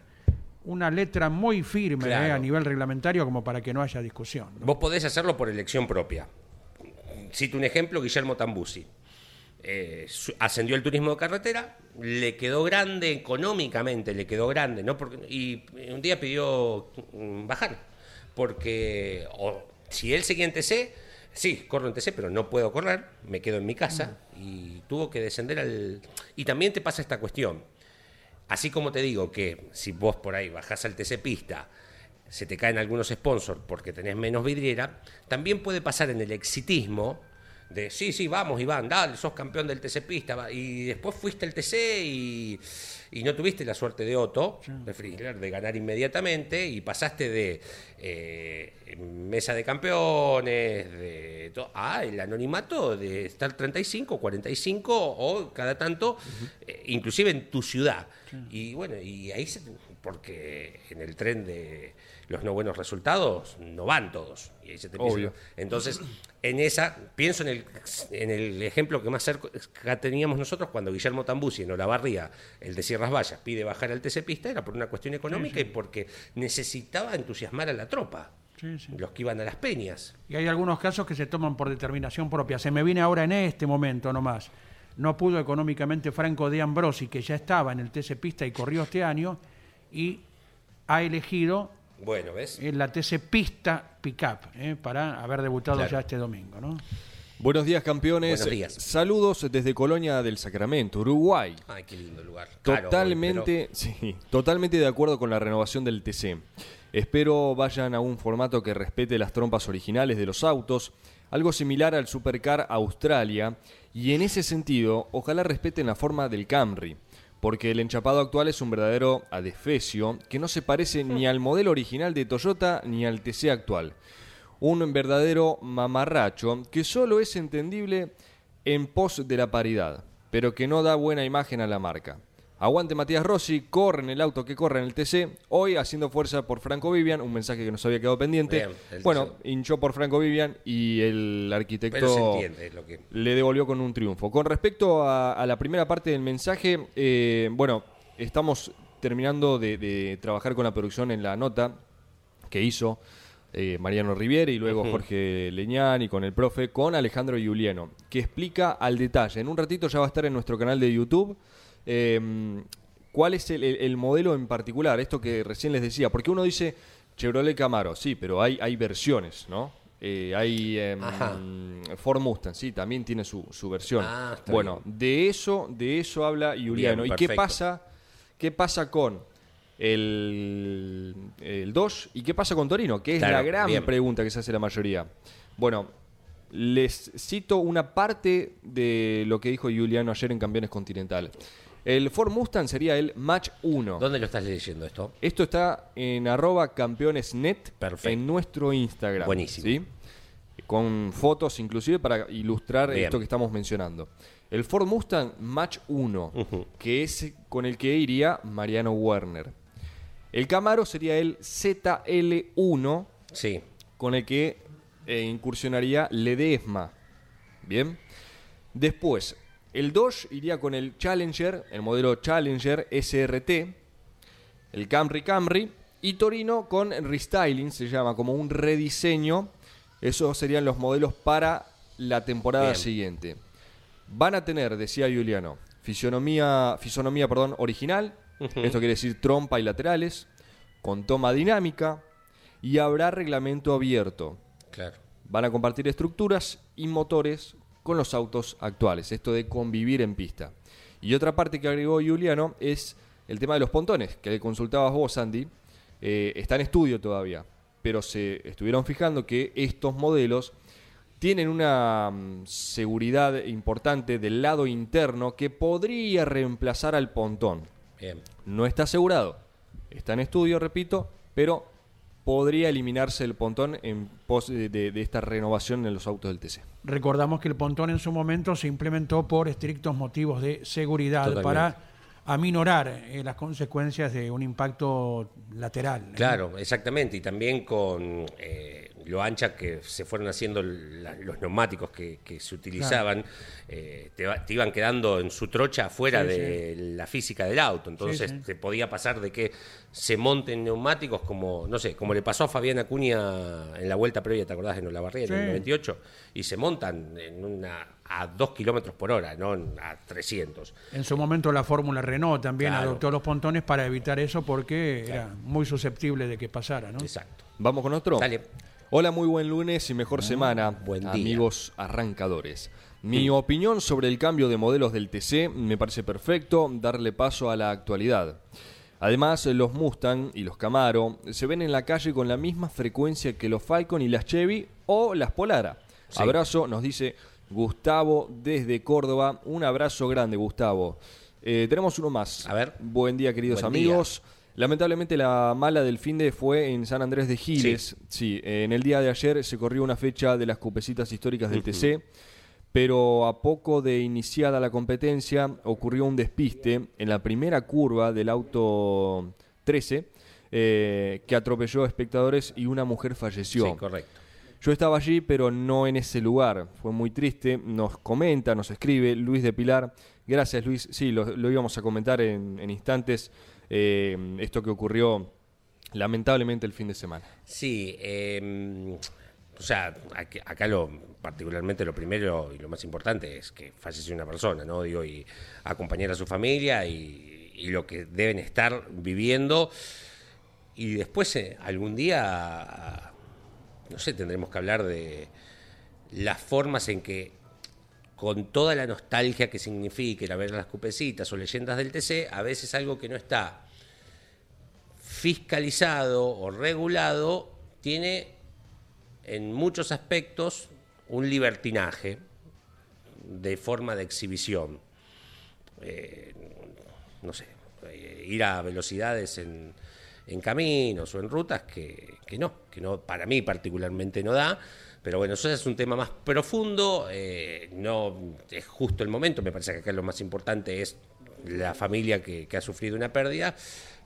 una letra muy firme Claro. a nivel reglamentario como para que no haya discusión. ¿no? Vos podés hacerlo por elección propia. Cito un ejemplo, Guillermo Tambusi. Eh, ascendió el turismo de carretera, le quedó grande económicamente, le quedó grande, ¿no? Porque, y un día pidió mm, bajar, porque o, si él seguía en TC, Sí, corro en TC, pero no puedo correr, me quedo en mi casa y tuvo que descender al... Y también te pasa esta cuestión. Así como te digo que si vos por ahí bajás al TC pista, se te caen algunos sponsors porque tenés menos vidriera, también puede pasar en el exitismo de sí, sí, vamos Iván, dale, sos campeón del TC pista, va", y después fuiste al TC y, y no tuviste la suerte de Otto, de Frizzler, de ganar inmediatamente y pasaste de eh, mesa de campeones, de a el anonimato de estar 35, 45 o cada tanto, eh, inclusive en tu ciudad. Y bueno, y ahí se, porque en el tren de los no buenos resultados no van todos. Y ahí se te Obvio. Entonces, en esa, pienso en el, en el ejemplo que más cerca teníamos nosotros cuando Guillermo Tambusi en Olavarría, el de Sierras Vallas, pide bajar al TC Pista, era por una cuestión económica y porque necesitaba entusiasmar a la tropa, Sí, sí. los que iban a las peñas. Y hay algunos casos que se toman por determinación propia. Se me viene ahora en este momento nomás. No pudo económicamente Franco de Ambrosi, que ya estaba en el TC Pista y corrió este año, y ha elegido Bueno, ¿ves? en la TC Pista Pickup eh, para haber debutado Claro. ya este domingo. ¿no? Buenos días, campeones. Buenos días. Saludos desde Colonia del Sacramento, Uruguay. Ay, qué lindo lugar. Caro, Totalmente, sí, totalmente de acuerdo con la renovación del TC. Espero vayan a un formato que respete las trompas originales de los autos, algo similar al Supercar Australia, y en ese sentido, ojalá respeten la forma del Camry, porque el enchapado actual es un verdadero adefesio que no se parece ni al modelo original de Toyota ni al TC actual. Un verdadero mamarracho que solo es entendible en pos de la paridad, pero que no da buena imagen a la marca. Aguante Matías Rossi, corre en el auto que corre en el TC, hoy haciendo fuerza por Franco Vivian, un mensaje que nos había quedado pendiente. Bien, bueno, TC. hinchó por Franco Vivian y el arquitecto entiende lo que... le devolvió con un triunfo. Con respecto a, a la primera parte del mensaje, eh, bueno, estamos terminando de, de trabajar con la producción en la nota que hizo eh, Mariano Riviere y luego Jorge Leñán y con el profe, con Alejandro Giuliano, que explica al detalle. En un ratito ya va a estar en nuestro canal de YouTube. Eh, ¿Cuál es el, el- el modelo en particular? Esto que recién les decía, porque uno dice Chevrolet Camaro, sí, pero hay, hay versiones, ¿no? Eh, hay em. Ford Mustang, sí, también tiene su, su versión. Ah, bueno, de eso, de eso habla Giuliano. Bien, ¿Y qué pasa? ¿Qué pasa con el, el Dodge y qué pasa con Torino? Que es Claro, la gran bien. pregunta que se hace la mayoría. Bueno, les cito una parte de lo que dijo Giuliano ayer en Campeones Continental. El Ford Mustang sería el Match 1. ¿Dónde lo estás leyendo esto? Esto está en arroba campeonesnet Perfecto. en nuestro Instagram. Buenísimo. ¿sí? Con fotos inclusive para ilustrar Bien. esto que estamos mencionando. El Ford Mustang Match 1, Ujú. que es con el que iría Mariano Werner. El Camaro sería el ZL1, Sí. con el que eh, incursionaría Ledesma. Bien. Después, el Dodge iría con el Challenger, el modelo Challenger SRT, el Camry Camry, y Torino con restyling, se llama como un rediseño. Esos serían los modelos para la temporada Bien. siguiente. Van a tener, decía Juliano, fisonomía, fisonomía perdón, original, esto quiere decir trompa y laterales, con toma dinámica, y habrá reglamento abierto. Claro. Van a compartir estructuras y motores con los autos actuales, esto de convivir en pista. Y otra parte que agregó Juliano es el tema de los pontones, que consultabas vos, Andy. Eh, está en estudio todavía, pero se estuvieron fijando que estos modelos tienen una mm, seguridad importante del lado interno que podría reemplazar al pontón. Bien. No está asegurado, está en estudio, repito, pero podría eliminarse el pontón en pos de, de- de esta renovación en los autos del TC. Recordamos que el pontón en su momento se implementó por estrictos motivos de seguridad Totalmente. para aminorar eh, las consecuencias de un impacto lateral. ¿eh? Claro, exactamente. Y también con eh, lo ancha que se fueron haciendo la- los neumáticos que, que se utilizaban, eh, te, iban quedando en su trocha fuera Sí, de la física del auto. Entonces Sí, sí. te podía pasar de que se monten neumáticos como, no sé, como le pasó a Fabián Acuña en la vuelta previa, ¿te acordás? En Olavarría, en el Sí. 98, y se montan en una a 2 kilómetros por hora, no a 300. En su momento la Fórmula Renault también Claro. adoptó los pontones para evitar eso porque era muy susceptible de que pasara. ¿no? Exacto. ¿Vamos con otro? Dale. Hola, muy buen lunes y mejor semana, buen día. amigos arrancadores. Mi opinión sobre el cambio de modelos del TC me parece perfecto darle paso a la actualidad. Además, los Mustang y los Camaro se ven en la calle con la misma frecuencia que los Falcon y las Chevy o las Polara. Sí. Abrazo, nos dice Gustavo desde Córdoba. Un abrazo grande, Gustavo. Eh, tenemos uno más. A ver. Buen día, queridos Buen amigos. Lamentablemente la mala del fin de fue en San Andrés de Giles. Sí, eh, en el día de ayer se corrió una fecha de las cupecitas históricas del TC, pero a poco de iniciada la competencia ocurrió un despiste en la primera curva del auto 13 eh, que atropelló a espectadores y una mujer falleció. Sí, correcto. Yo estaba allí, pero no en ese lugar. Fue muy triste. Nos comenta, nos escribe Luis de Pilar. Gracias, Luis. Sí, lo, lo íbamos a comentar en, en instantes. Eh, esto que ocurrió lamentablemente el fin de semana. Sí, eh, o sea, acá lo particularmente lo primero y lo más importante es que falleció una persona, ¿no? Digo, y acompañar a su familia y, y lo que deben estar viviendo. Y después, eh, algún día, no sé, tendremos que hablar de las formas en que, con toda la nostalgia que significa ir a ver las cupecitas o leyendas del TC, a veces algo que no está fiscalizado o regulado tiene en muchos aspectos un libertinaje de forma de exhibición. Eh, no sé, eh, ir a velocidades en, en caminos o en rutas que, que no, que no, para mí particularmente no da. Pero bueno, eso es un tema más profundo, eh, no es justo el momento, me parece que acá lo más importante es la familia que, ha sufrido una pérdida,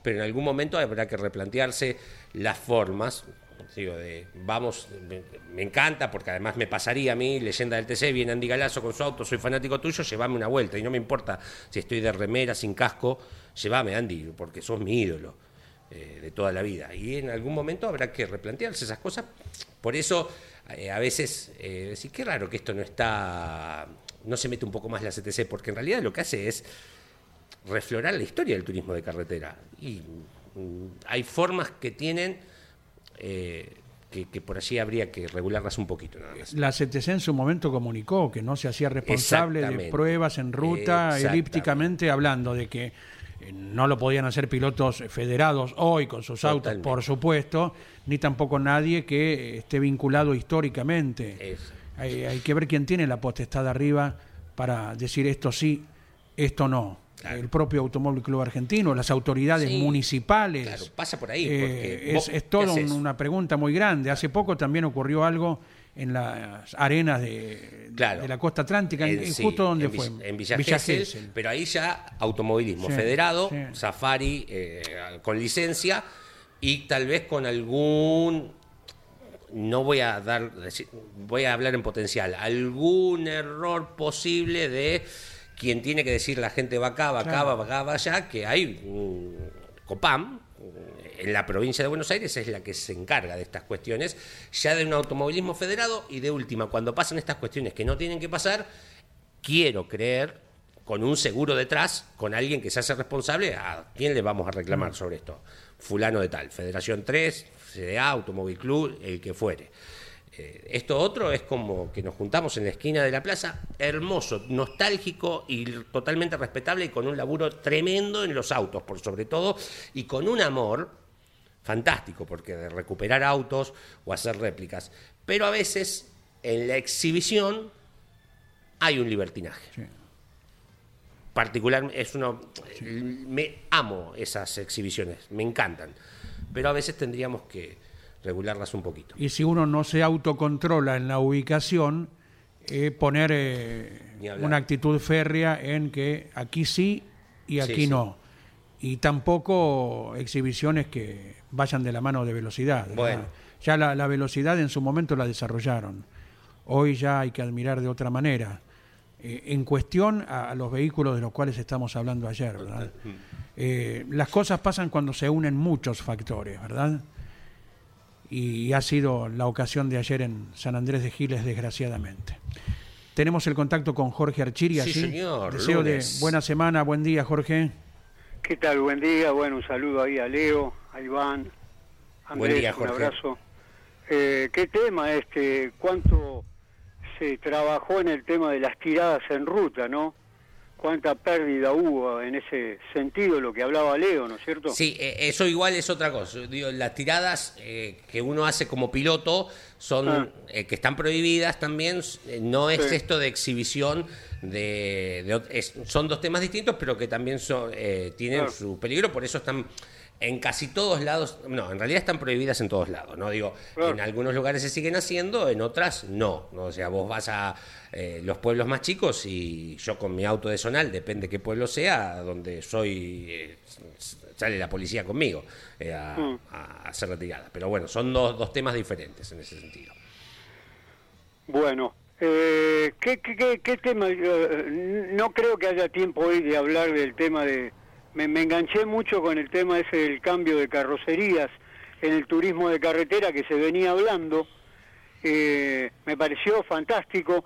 pero en algún momento habrá que replantearse las formas. Digo, de vamos, me, me encanta porque además me pasaría a mí, leyenda del TC, viene Andy Galazo con su auto, soy fanático tuyo, llévame una vuelta y no me importa si estoy de remera, sin casco, llévame Andy, porque sos mi ídolo eh, de toda la vida. Y en algún momento habrá que replantearse esas cosas. Por eso, eh, a veces, eh, decir, qué raro que esto no está, no se mete un poco más la CTC, porque en realidad lo que hace es reflorar la historia del turismo de carretera. Y mm, hay formas que tienen eh, que, que por allí habría que regularlas un poquito nada más. La CTC en su momento comunicó que no se hacía responsable de pruebas en ruta, elípticamente hablando de que no lo podían hacer pilotos federados hoy con sus autos, por supuesto, ni tampoco nadie que esté vinculado históricamente. Hay, hay que ver quién tiene la potestad arriba para decir esto sí, esto no. Claro. El propio Automóvil Club Argentino, las autoridades Sí, municipales. Claro, pasa por ahí. Eh, es, es ¿qué toda una pregunta muy grande. Hace poco también ocurrió algo en las arenas de, Claro. de la costa atlántica, en, sí, justo donde en fue. En Villa, Villa Gesell, Gesell. pero ahí ya automovilismo Sí, federado, sí. safari eh, con licencia y tal vez con algún no voy a dar voy a hablar en potencial algún error posible de quien tiene que decir la gente va acá va acá Claro. va acá va allá que hay un Copam en la provincia de Buenos Aires es la que se encarga de estas cuestiones, ya de un automovilismo federado y de última, cuando pasan estas cuestiones que no tienen que pasar, quiero creer con un seguro detrás, con alguien que se hace responsable, ¿a quién le vamos a reclamar sobre esto? Fulano de tal, Federación 3, CDA, Automóvil Club, el que fuere. Eh, esto otro es como que nos juntamos en la esquina de la plaza, hermoso, nostálgico y totalmente respetable y con un laburo tremendo en los autos, por sobre todo, y con un amor fantástico, porque de recuperar autos o hacer réplicas. Pero a veces en la exhibición hay un libertinaje. Sí. Particular, es uno, me amo esas exhibiciones, me encantan. Pero a veces tendríamos que regularlas un poquito. Y si uno no se autocontrola en la ubicación, eh, poner eh, una actitud férrea en que aquí sí y aquí sí. no. Y tampoco exhibiciones que vayan de la mano de velocidad. Bueno. Ya la, la velocidad en su momento la desarrollaron. Hoy ya hay que admirar de otra manera. Eh, en cuestión a, a los vehículos de los cuales estamos hablando ayer, ¿verdad? Eh, las cosas pasan cuando se unen muchos factores, ¿verdad? y ha sido la ocasión de ayer en San Andrés de Giles, desgraciadamente. Tenemos el contacto con Jorge Archiri. Sí, ¿sí? señor, Deseo lunes. de buena semana, buen día, Jorge. ¿Qué tal? Buen día. Bueno, un saludo ahí a Leo, a Iván, a Buen Andrés, día, un abrazo. eh, qué tema este, cuánto se trabajó en el tema de las tiradas en ruta, ¿no? Cuánta pérdida hubo en ese sentido, lo que hablaba Leo, ¿no es cierto? Sí, eh, eso igual es otra cosa. Digo, las tiradas eh, que uno hace como piloto son Ah. eh, que están prohibidas también. eh, no es Sí. esto de exhibición de, de ot- es- son dos temas distintos, pero que también son, eh, tienen Claro. su peligro. Por eso están en casi todos lados. No, en realidad están prohibidas en todos lados. No digo, Claro. en algunos lugares se siguen haciendo, en otras no. ¿no? O sea, vos vas a eh, los pueblos más chicos y yo con mi auto de zonal, depende qué pueblo sea, donde soy, eh, sale la policía conmigo eh, a, Mm. a hacer la tirada. Pero bueno, son dos, dos temas diferentes en ese sentido. Bueno, eh, ¿qué, qué, qué- qué tema? No creo que haya tiempo hoy de hablar del tema de... Me, enganché mucho con el tema ese del cambio de carrocerías en el turismo de carretera que se venía hablando. Eh, me pareció fantástico,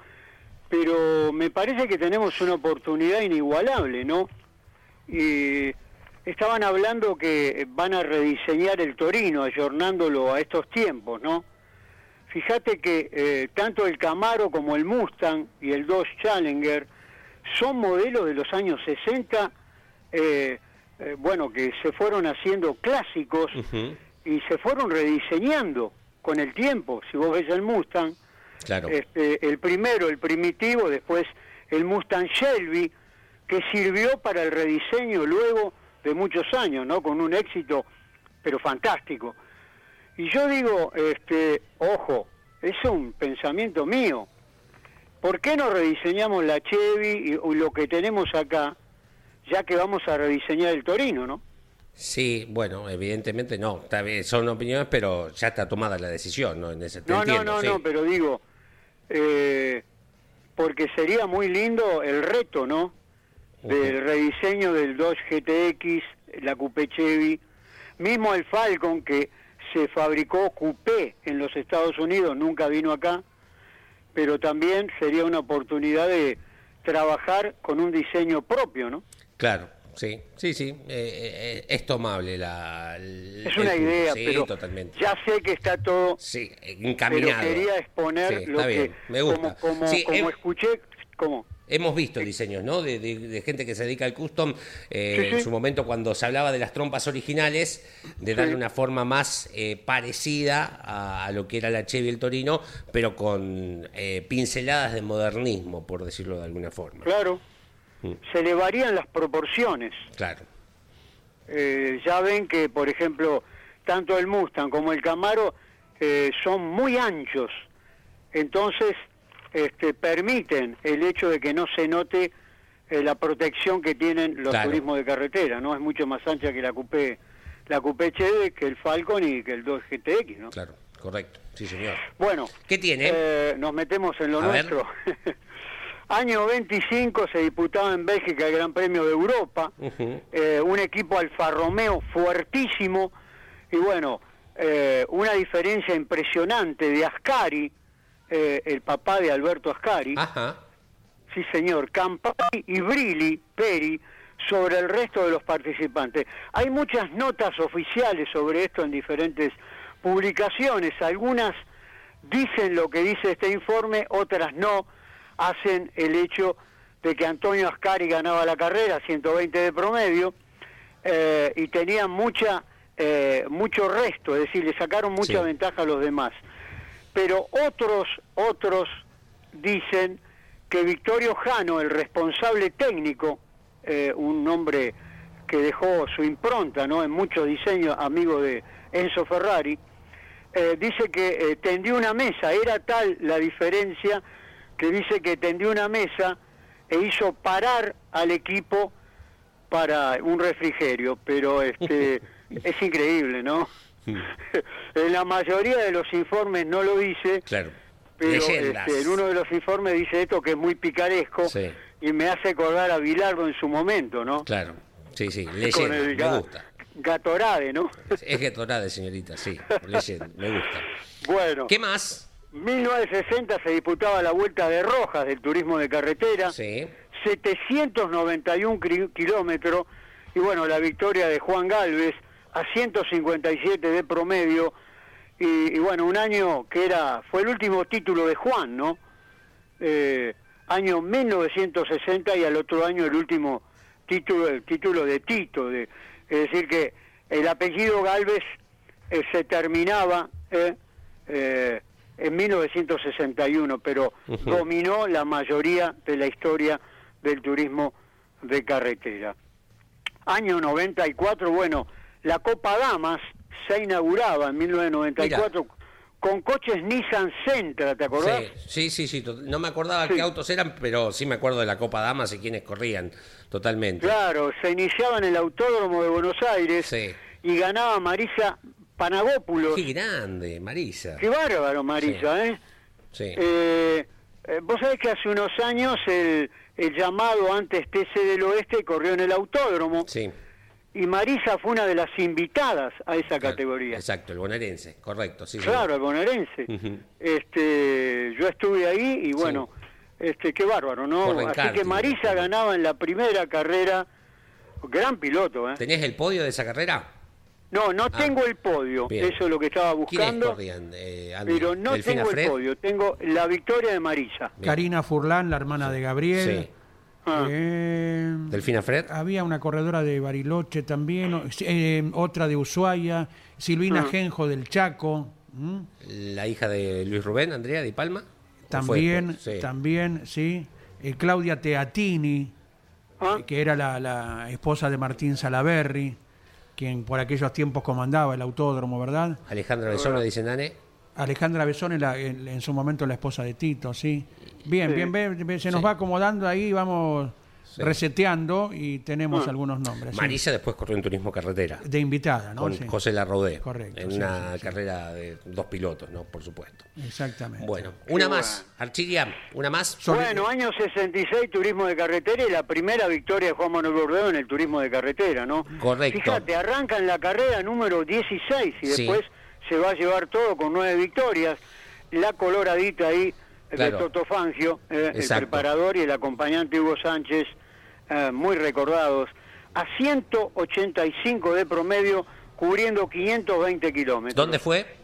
pero me parece que tenemos una oportunidad inigualable, ¿no? Y estaban hablando que van a rediseñar el Torino, ayornándolo a estos tiempos, ¿no? Fíjate que eh, tanto el Camaro como el Mustang y el Dodge Challenger son modelos de los años 60, eh, eh, bueno, que se fueron haciendo clásicos y se fueron rediseñando con el tiempo. Si vos ves el Mustang, Claro. este, el primero, el primitivo, después el Mustang Shelby, que sirvió para el rediseño luego de muchos años, ¿no? Con un éxito, pero fantástico. Y yo digo, este, ojo, es un pensamiento mío. ¿Por qué no rediseñamos la Chevy y lo que tenemos acá, ya que vamos a rediseñar el Torino, no? Sí, bueno, evidentemente no. Son opiniones, pero ya está tomada la decisión, ¿no? En ese No, entiendo, no, no, sí. no, pero digo, eh, porque sería muy lindo el reto, ¿no? Del rediseño del Dodge GTX, la Coupé Chevy, mismo el Falcon que se fabricó Coupé en los Estados Unidos, nunca vino acá, pero también sería una oportunidad de trabajar con un diseño propio, ¿no? Claro, sí, sí, sí. eh, eh, es tomable la. el- Es el una punto, idea, sí, pero totalmente. ya sé que está todo Sí, pero encaminado. quería exponer Sí, lo está que bien, me gusta. como como, Sí, como escuché como Hemos visto diseños, ¿no? De, de- de gente que se dedica al custom. eh, Sí, sí. En su momento, cuando se hablaba de las trompas originales, de darle Sí. una forma más eh, parecida a, a lo que era la Chevy y el Torino, pero con eh, pinceladas de modernismo, por decirlo de alguna forma. Claro, Mm. se elevarían las proporciones. Claro. Eh, ya ven que, por ejemplo, tanto el Mustang como el Camaro eh, son muy anchos, entonces este, permiten el hecho de que no se note eh, la protección que tienen los Claro. turismos de carretera, ¿no? Es mucho más ancha que la Coupé, la Coupé Chevy, que el Falcon y que el 2 GTX, ¿no? Claro, correcto. Sí, señor. Bueno, ¿Qué tiene? eh, nos metemos en lo A nuestro. Año 25 se disputaba en Bélgica el Gran Premio de Europa, eh, un equipo Alfa Romeo fuertísimo. Y bueno, eh, una diferencia impresionante de Ascari, eh, el papá de Alberto Ascari, Ajá. sí señor, Campari y Brilli, Peri, sobre el resto de los participantes. Hay muchas notas oficiales sobre esto en diferentes publicaciones, algunas dicen lo que dice este informe, otras no, hacen el hecho de que Antonio Ascari ganaba la carrera, 120 de promedio, eh, y tenía mucha, eh, mucho resto, es decir, le sacaron mucha Sí. ventaja a los demás. Pero otros, otros dicen que Victorio Jano, el responsable técnico, eh, un hombre que dejó su impronta ¿no? en muchos diseños, amigo de Enzo Ferrari, eh, dice que tendió una mesa, era tal la diferencia que dice que tendió una mesa e hizo parar al equipo para un refrigerio, pero este es increíble, ¿no? en la mayoría de los informes no lo dice, Claro. pero este, en uno de los informes dice esto que es muy picaresco Sí. y me hace acordar a Bilardo en su momento, ¿no? Claro. Sí, sí. Con Leyenda. el Me gusta. Gatorade, ¿no? Es Gatorade, señorita, sí. Leyenda. Me gusta. bueno, ¿Qué más? 1960 se disputaba la Vuelta de Rojas del turismo de carretera, Sí. 791 cri- kilómetros, y bueno, la victoria de Juan Galvez a 157 de promedio, y, y bueno, un año que era fue el último título de Juan, ¿no? Eh, año 1960 y al otro año el último título, el título de Tito. De, es decir, que el apellido Galvez eh, se terminaba eh, eh, en 1961, pero Ujú. dominó la mayoría de la historia del turismo de carretera. Año 94, bueno, la Copa Damas se inauguraba en 1994 con coches Nissan Sentra, ¿te acordás? Sí, sí, sí, No me acordaba Sí. qué autos eran, pero sí me acuerdo de la Copa Damas y quiénes corrían totalmente. Claro, se iniciaba en el Autódromo de Buenos Aires Sí. y ganaba Marisa Panagópulos. Qué grande, Marisa. Qué bárbaro, Marisa, ¿eh? Sí. Eh, eh, Vos sabés que hace unos años el, el llamado antes TC del Oeste corrió en el Autódromo Sí. y Marisa fue una de las invitadas a esa categoría. Exacto, el bonaerense, correcto. Sí. Claro, el bonaerense. Este, yo estuve ahí y bueno, este, qué bárbaro, ¿no? Así que Marisa ganaba en la primera carrera, gran piloto, ¿eh? ¿Tenías el podio de esa carrera? No, no Ah, tengo el podio, bien. eso es lo que estaba ¿Quiénes buscando? Eh, Andy? pero no ¿Delfina tengo el podio, tengo la victoria de Marisa. Bien. Karina Furlan, la hermana de Gabriel. Sí. Ah. Eh, ¿Delfina Fred? había una corredora de Bariloche también, eh, otra de Ushuaia, Silvina Ah. Genjo del Chaco. ¿La hija de Luis Rubén, Andrea Di Palma? ¿O fue También? Sí. también, sí. Eh, Claudia Teatini, Ah, que era la, la esposa de Martín Salaberry, quien por aquellos tiempos comandaba el autódromo, ¿verdad? Alejandra Besona, dice Nane. Alejandra Besone, la- en, en su momento la esposa de Tito, sí. Bien, Sí. bien, bien, bien, se nos Sí. va acomodando ahí, vamos Sí. reseteando y tenemos Ah. algunos nombres. sí. Marisa después corrió en turismo carretera. De invitada, ¿no? con Sí, José Larraudé. Correcto, En sí, una sí, sí. carrera de dos pilotos, ¿no? Por supuesto. Exactamente. Bueno, una más. Archiria, una más. Sobre- Bueno, año 66, turismo de carretera y la primera victoria de Juan Manuel Bordeo en el turismo de carretera, ¿no? Correcto. Fíjate, arranca en la carrera número 16 y Sí. después se va a llevar todo con nueve victorias. La coloradita ahí Claro. de Toto Fangio, eh, el preparador y el acompañante Hugo Sánchez, eh, muy recordados, a 185 de promedio, cubriendo 520 kilómetros. ¿Dónde fue?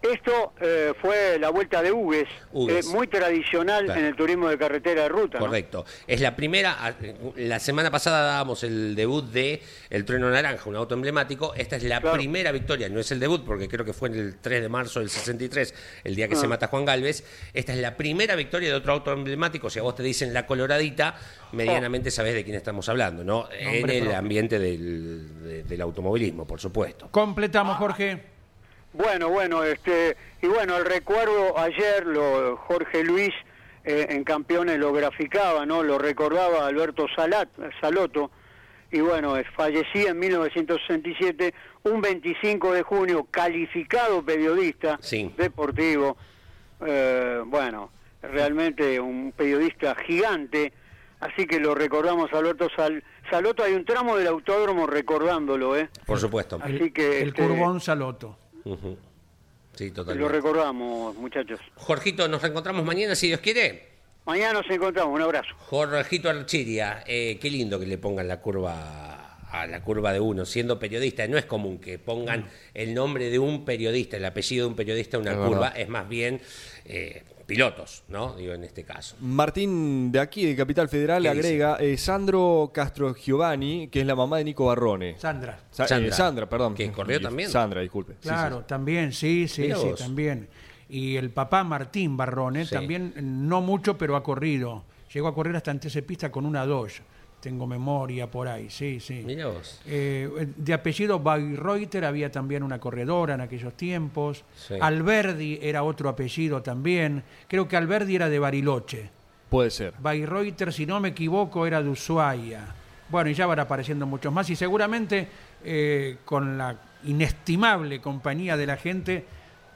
Esto eh, fue la vuelta de Hugues, Hugues. eh, muy tradicional Claro. en el turismo de carretera de ruta. ¿no? Correcto. Es la primera. ah, La semana pasada dábamos el debut de El Trueno Naranja, un auto emblemático. Esta es la Claro. primera victoria. No es el debut, porque creo que fue en el 3 de marzo del 63, el día que se Ah. mata Juan Galvez. Esta es la primera victoria de otro auto emblemático. Si a vos te dicen la coloradita, medianamente sabés de quién estamos hablando, ¿no? en el ambiente del, de- del automovilismo, por supuesto. Completamos, Jorge. Bueno, bueno, este, y bueno, el recuerdo ayer, lo, Jorge Luis eh, en Campeones lo graficaba, ¿no? Lo recordaba Alberto Salat, Saloto, y bueno, eh, fallecía en 1967, un 25 de junio, calificado periodista Sí. deportivo, eh, bueno, realmente un periodista gigante, así que lo recordamos a Alberto Sal- Saloto, hay un tramo del autódromo recordándolo, ¿eh? Por supuesto. Así El, que, el este, curvón Saloto. Ujú. Sí, Lo totalmente. recordamos, muchachos. Jorgito, nos reencontramos mañana, si Dios quiere. Mañana nos encontramos. Un abrazo. Jorgito Archiria, eh, qué lindo que le pongan la curva a la curva de uno, siendo periodista. No es común que pongan el nombre de un periodista, el apellido de un periodista a una curva, es más bien eh, pilotos, ¿no? Digo, en este caso. Martín de aquí, de Capital Federal, ¿Qué agrega eh, Sandro Castro Giovanni, que es la mamá de Nico Barrone. Sandra. Sa- eh, Sandra. Sandra, perdón. ¿Que corrió también? Sandra, disculpe. Sí, Claro, sí, también, sí, sí, Mirá sí, vos. también. Y el papá Martín Barrone, Sí. también no mucho, pero ha corrido. Llegó a correr hasta en TC Pista con una Dodge. Tengo memoria por ahí, sí, sí. Mira vos. Eh, de apellido Bayreuter había también una corredora en aquellos tiempos. Sí. Alberdi era otro apellido también. Creo que Alberdi era de Bariloche. Puede ser. Bayreuter, si no me equivoco, era de Ushuaia. Bueno, y ya van apareciendo muchos más. Y seguramente eh, con la inestimable compañía de la gente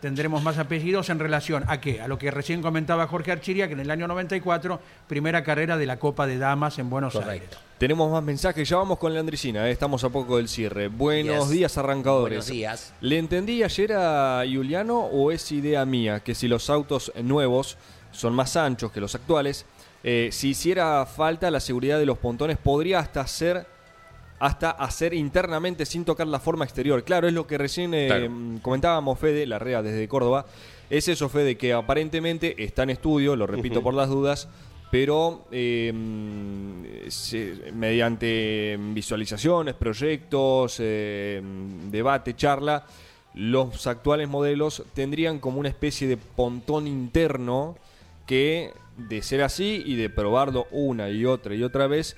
tendremos más apellidos en relación a qué? A lo que recién comentaba Jorge Archiria, que en el año 94, primera carrera de la Copa de Damas en Buenos Aires. Tenemos más mensajes, ya vamos con Leandricina, eh, estamos a poco del cierre. Buenos Yes. días, arrancadores. Buenos días. ¿Le entendí ayer a Juliano o es idea mía que si los autos nuevos son más anchos que los actuales, eh, si hiciera falta la seguridad de los pontones podría hasta ser hasta hacer internamente sin tocar la forma exterior. Claro, es lo que recién eh, Claro. comentábamos, Fede, la REA desde Córdoba. Es eso, Fede, que aparentemente está en estudio, lo repito por las dudas, pero eh, se- mediante visualizaciones, proyectos, eh, debate, charla, los actuales modelos tendrían como una especie de pontón interno que, de ser así y de probarlo una y otra y otra vez,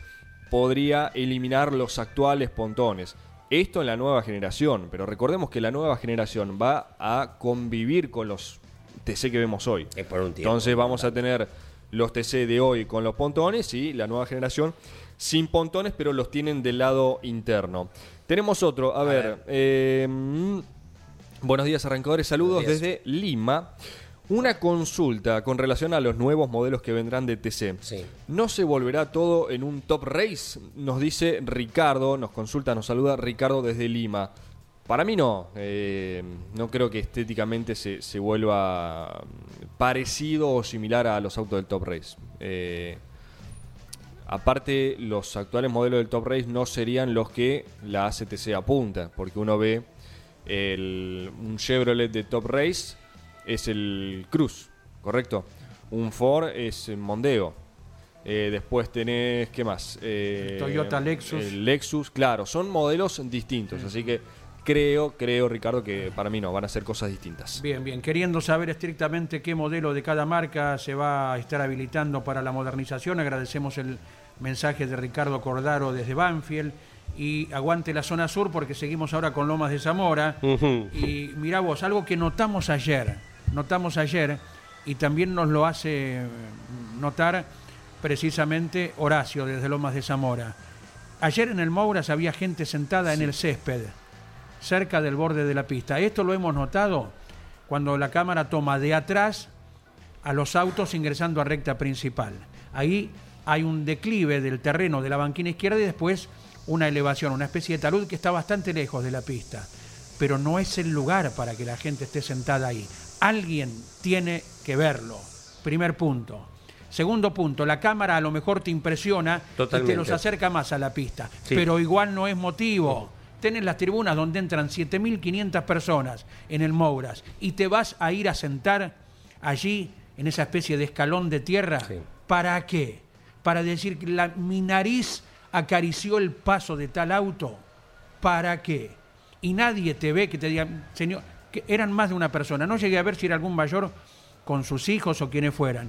podría eliminar los actuales pontones. Esto en la nueva generación, pero recordemos que la nueva generación va a convivir con los TC que vemos hoy. Es por un tiempo. Entonces vamos a tener los TC de hoy con los pontones y la nueva generación sin pontones, pero los tienen del lado interno. Tenemos otro, a, ver. ver. eh, mm, buenos días, arrancadores. Saludos días. desde Lima. Una consulta con relación a los nuevos modelos que vendrán de TC. Sí. ¿No se volverá todo en un top race? Nos dice Ricardo, nos consulta, nos saluda Ricardo desde Lima. Para mí no, eh, no creo que estéticamente se, se vuelva mm, parecido o similar a los autos del top race. Eh, aparte, los actuales modelos del top race no serían los que la ACTC apunta, porque uno ve el, un Chevrolet de top race es el Cruz, ¿correcto? Un Ford es Mondeo. Eh, después tenés, ¿qué más? Eh, Toyota Lexus. El Lexus, claro, son modelos distintos, así que creo, creo, Ricardo, que para mí no, van a ser cosas distintas. Bien, bien. Queriendo saber estrictamente qué modelo de cada marca se va a estar habilitando para la modernización, agradecemos el mensaje de Ricardo Cordaro desde Banfield. Y aguante la zona sur porque seguimos ahora con Lomas de Zamora. Y mirá vos, algo que notamos ayer, notamos ayer, y también nos lo hace eh, notar precisamente Horacio desde Lomas de Zamora. Ayer en el Mouras había gente sentada en el césped, cerca del borde de la pista. Esto lo hemos notado cuando la cámara toma de atrás a los autos ingresando a recta principal. Ahí hay un declive del terreno de la banquina izquierda y después una elevación, una especie de talud que está bastante lejos de la pista. Pero no es el lugar para que la gente esté sentada ahí. Alguien tiene que verlo. Primer punto. Segundo punto, la cámara a lo mejor te impresiona y te los acerca más a la pista. Sí. Pero igual no es motivo. Tenés las tribunas donde entran 7.500 personas en el Mouras y te vas a ir a sentar allí en esa especie de escalón de tierra. Sí. ¿Para qué? Para decir que la, mi nariz acarició el paso de tal auto. ¿Para qué? Y nadie te ve que te digan, señor, que eran más de una persona. No llegué a ver si era algún mayor con sus hijos o quienes fueran.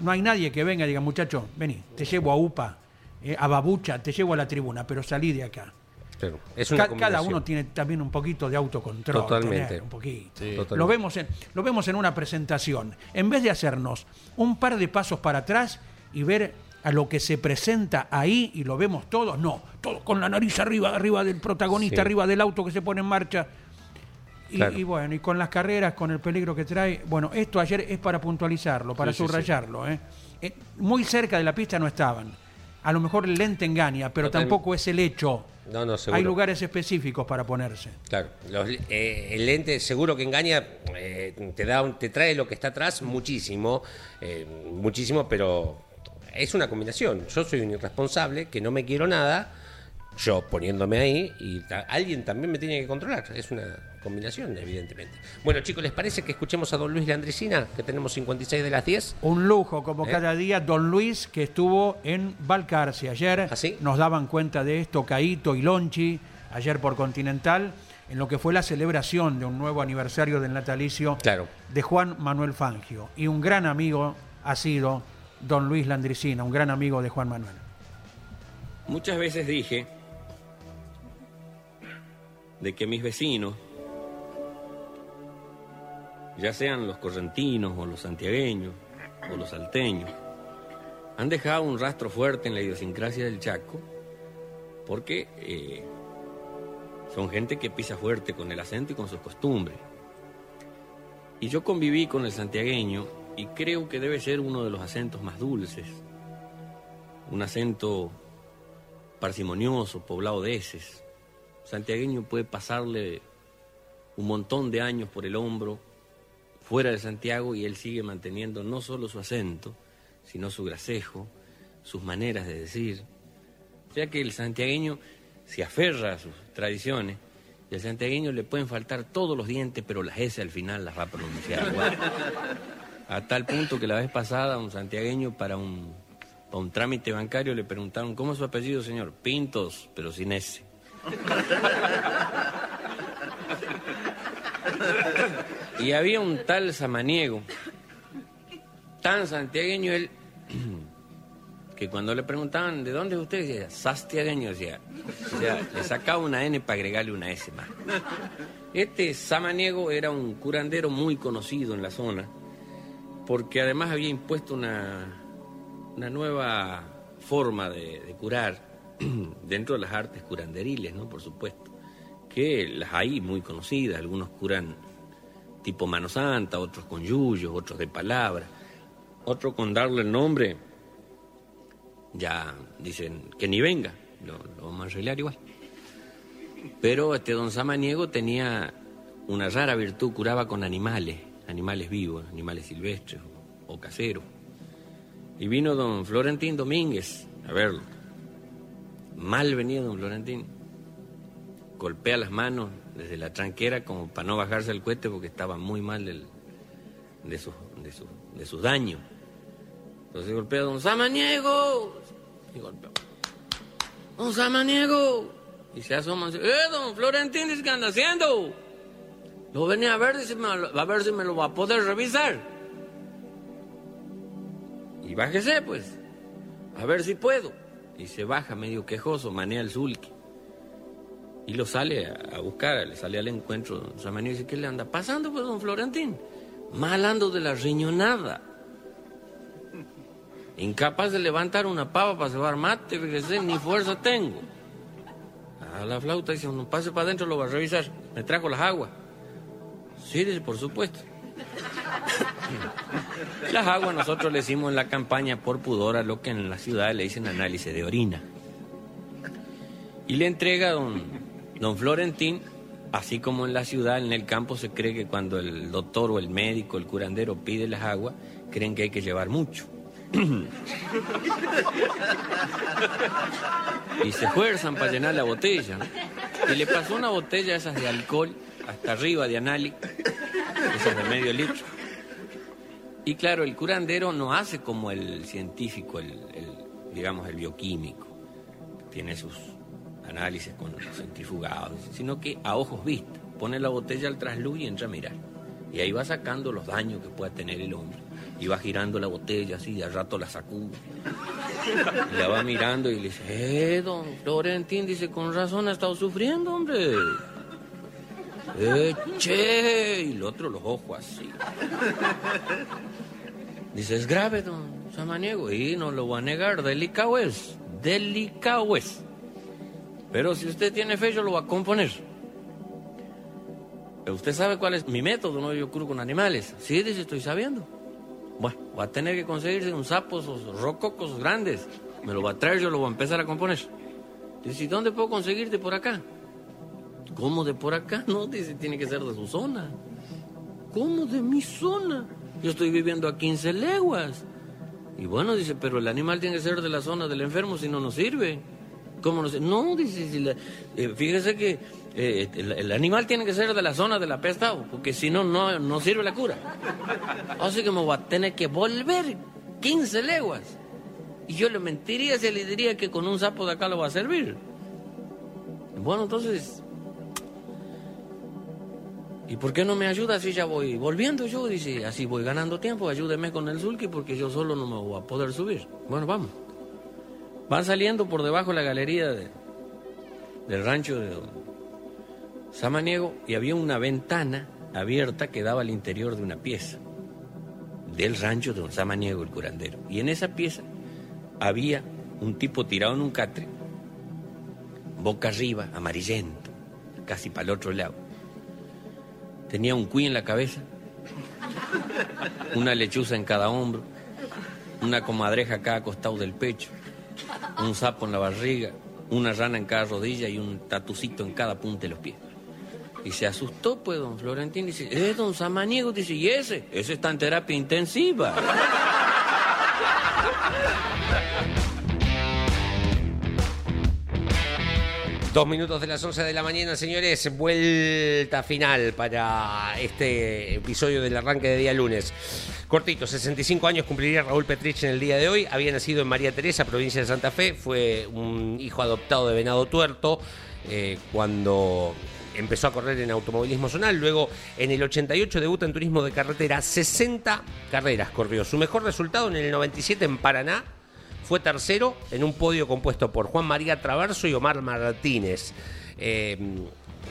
No hay nadie que venga y diga, muchacho, vení, te llevo a UPA, eh, a Babucha, te llevo a la tribuna, pero salí de acá. Claro, es una Ca- cada uno tiene también un poquito de autocontrol. Totalmente. tener un poquito. Totalmente. Lo, vemos en, lo vemos en una presentación. En vez de hacernos un par de pasos para atrás y ver a lo que se presenta ahí y lo vemos todos, no, todos con la nariz arriba, arriba del protagonista, Sí. arriba del auto que se pone en marcha. Y, Claro. y bueno, y con las carreras, con el peligro que trae, bueno, esto ayer es para puntualizarlo, para Sí, sí, sí. subrayarlo. ¿eh? Eh, muy cerca de la pista no estaban. A lo mejor el lente engaña, pero tampoco es el hecho. No, no, seguro. Hay lugares específicos para ponerse. Claro, los- eh, el lente seguro que engaña, eh, te da, un- te trae lo que está atrás muchísimo, eh, muchísimo, pero es una combinación. Yo soy un irresponsable que no me quiero nada, yo poniéndome ahí y ta- alguien también me tiene que controlar. Es una combinación, evidentemente. Bueno, chicos, ¿les parece que escuchemos a don Luis Landricina, que tenemos 56 de las 10? Un lujo, como ¿Eh? cada día, don Luis, que estuvo en Balcarce. Ayer ¿Ah, sí? nos daban cuenta de esto, Caito y Lonchi, ayer por Continental, en lo que fue la celebración de un nuevo aniversario del natalicio Claro. de Juan Manuel Fangio. Y un gran amigo ha sido don Luis Landricina, un gran amigo de Juan Manuel. Muchas veces dije de que mis vecinos, ya sean los correntinos o los santiagueños o los salteños, han dejado un rastro fuerte en la idiosincrasia del Chaco porque eh, son gente que pisa fuerte con el acento y con sus costumbres. Y yo conviví con el santiagueño y creo que debe ser uno de los acentos más dulces, un acento parsimonioso, poblado de heces. Santiagueño puede pasarle un montón de años por el hombro fuera de Santiago y él sigue manteniendo no solo su acento, sino su gracejo, sus maneras de decir. O sea que el santiagueño se aferra a sus tradiciones y al santiagueño le pueden faltar todos los dientes, pero las S al final las va a pronunciar igual. A tal punto que la vez pasada un santiagueño para un, para un trámite bancario le preguntaron, ¿cómo es su apellido, señor? Pintos, pero sin S. Y había un tal samaniego, tan santiagueño él, que cuando le preguntaban de dónde es usted, decía, sastiagueño, decía. O sea, le sacaba una N para agregarle una S más. Este samaniego era un curandero muy conocido en la zona, porque además había impuesto una, una nueva forma de, de curar dentro de las artes curanderiles, ¿no? Por supuesto, que las hay muy conocidas, algunos curan tipo mano santa, otros con yuyos, otros de palabra, otros con darle el nombre, ya dicen que ni venga, lo, lo vamos a arreglar igual. Pero este don Samaniego tenía una rara virtud, curaba con animales, animales vivos, animales silvestres o caseros. Y vino don Florentín Domínguez a verlo. Mal venía don Florentín. Golpea las manos desde la tranquera como para no bajarse el cohete porque estaba muy mal del- de, sus, de, sus, de sus daños. Entonces golpea a don Samaniego. Y golpea. Don Samaniego. Y se asoma y dice, ¡eh, don Florentín, ¿qué anda haciendo? Lo venía a ver, dice, "me lo- a ver si me lo va a poder revisar. Y bájese, pues, a ver si puedo. Y se baja medio quejoso, manea el sulky. Y lo sale a, buscar, le sale al encuentro. Don Samaniego y dice, ¿qué le anda pasando, pues, don Florentín? Mal ando de la riñonada. Incapaz de levantar una pava para cebar mate, fíjese, ni fuerza tengo. A la flauta dice, no pase para adentro, lo va a revisar. Me trajo las aguas. Sí, dice, por supuesto. Las aguas nosotros le hicimos en la campaña por pudor a lo que en la ciudad le dicen análisis de orina. Y le entrega a don, don Florentín, así como en la ciudad, en el campo se cree que cuando el doctor o el médico, el curandero pide las aguas, creen que hay que llevar mucho. y se esfuerzan para llenar la botella. Y le pasó una botella esas de alcohol hasta arriba de análisis, esas de medio litro. Y claro, el curandero no hace como el científico, el, el, digamos el bioquímico, tiene sus análisis con los centrifugados, sino que a ojos vistas, pone la botella al trasluz y entra a mirar. Y ahí va sacando los daños que pueda tener el hombre. Y va girando la botella así, y al rato la sacude. Y la va mirando y le dice, eh, don Florentín, dice, con razón ha estado sufriendo, hombre. Eh, che, y el otro los ojos así. Dice, es grave, don Samaniego, y no lo voy a negar, delicado es, delicado es. Pero si usted tiene fe, yo lo voy a componer. Usted sabe cuál es mi método, ¿no? Yo curo con animales. Sí, dice, estoy sabiendo. Bueno, va a tener que conseguirse un sapo, esos rococos grandes. Me lo va a traer, yo lo voy a empezar a componer. Dice, ¿y dónde puedo conseguirte por acá? ¿Cómo de por acá? No, dice, tiene que ser de su zona. ¿Cómo de mi zona? Yo estoy viviendo a 15 leguas. Y bueno, dice, pero el animal tiene que ser de la zona del enfermo, si no, no sirve. ¿Cómo no? No, dice, si la- eh, fíjese que eh, el, animal tiene que ser de la zona del apestado, porque si no, no, no sirve la cura. Así que me voy a tener que volver 15 leguas. Y yo le mentiría si le diría que con un sapo de acá lo va a servir. Bueno, entonces, ¿Y por qué no me ayuda si ya voy volviendo yo? Dice, así voy ganando tiempo, ayúdeme con el sulky porque yo solo no me voy a poder subir. Bueno, vamos. Van saliendo por debajo de la galería de- del rancho de Samaniego y había una ventana abierta que daba al interior de una pieza del rancho de don Samaniego, el curandero. Y en esa pieza había un tipo tirado en un catre, boca arriba, amarillento, casi para el otro lado. Tenía un cuy en la cabeza, una lechuza en cada hombro, una comadreja a cada costado del pecho, un sapo en la barriga, una rana en cada rodilla y un tatucito en cada punta de los pies. Y se asustó, pues, don Florentín. Dice, eh, don Samaniego, dice, ¿y ese? Ese está en terapia intensiva. Dos minutos de las 11 de la mañana, señores. Vuelta final para este episodio del arranque de día lunes. Cortito, 65 años cumpliría Raúl Petrich en el día de hoy. Había nacido en María Teresa, provincia de Santa Fe. Fue un hijo adoptado de Venado Tuerto. eh, cuando empezó a correr en automovilismo zonal. Luego, en el 88, debuta en turismo de carretera. 60 carreras corrió. Su mejor resultado en el 97 en Paraná fue tercero en un podio compuesto por Juan María Traverso y Omar Martínez. Eh,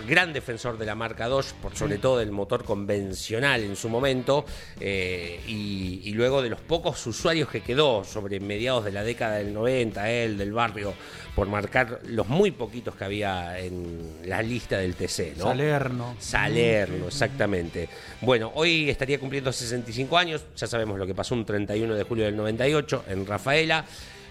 gran defensor de la marca Dodge, por sobre todo del motor convencional en su momento, eh, y, y luego de los pocos usuarios que quedó sobre mediados de la década del 90, él, del barrio, por marcar los muy poquitos que había en la lista del TC. ¿no? Salerno. Salerno, exactamente. Bueno, hoy estaría cumpliendo 65 años, ya sabemos lo que pasó un 31 de julio del 98 en Rafaela.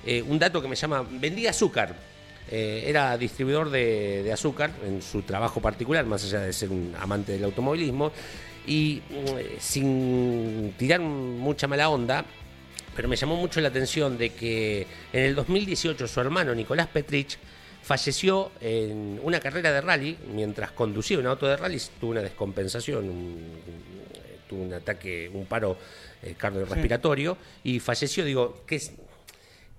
Eh, un dato que me llama, vendía azúcar. Eh, era distribuidor de, de azúcar en su trabajo particular, más allá de ser un amante del automovilismo. Y mm, sin tirar mucha mala onda, pero me llamó mucho la atención de que en el 2018 su hermano Nicolás Petrich falleció en una carrera de rally mientras conducía un auto de rally, tuvo una descompensación, un- tuvo un ataque, un paro eh, cardiorrespiratorio y falleció, digo, ¿qué es?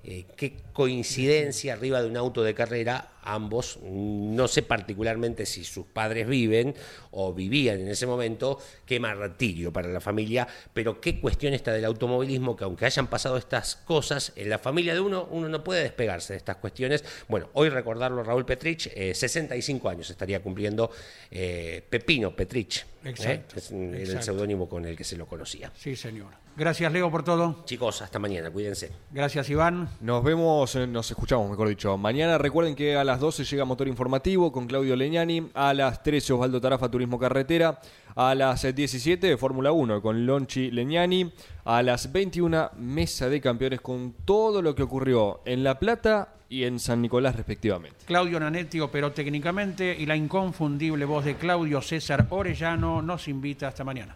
Eh, qué coincidencia arriba de un auto de carrera, ambos, no sé particularmente si sus padres viven o vivían en ese momento, qué martirio para la familia, pero qué cuestión esta del automovilismo, que aunque hayan pasado estas cosas, en la familia de uno, uno no puede despegarse de estas cuestiones. Bueno, hoy recordarlo Raúl Petrich, eh, 65 años estaría cumpliendo eh, Pepino Petrich, ¿eh? Exacto, Es- era el seudónimo con el que se lo conocía. Sí, señor. Gracias, Leo, por todo. Chicos, hasta mañana, cuídense. Gracias, Iván. Nos vemos, eh, nos escuchamos, mejor dicho. Mañana recuerden que a las 12 llega Motor Informativo con Claudio Leñani, a las 13 Osvaldo Tarafa Turismo Carretera, a las eh, 17 Fórmula 1 con Lonchi Leñani, a las 21 Mesa de Campeones con todo lo que ocurrió en La Plata y en San Nicolás respectivamente. Claudio Nanetti operó técnicamente y la inconfundible voz de Claudio César Orellano nos invita hasta mañana.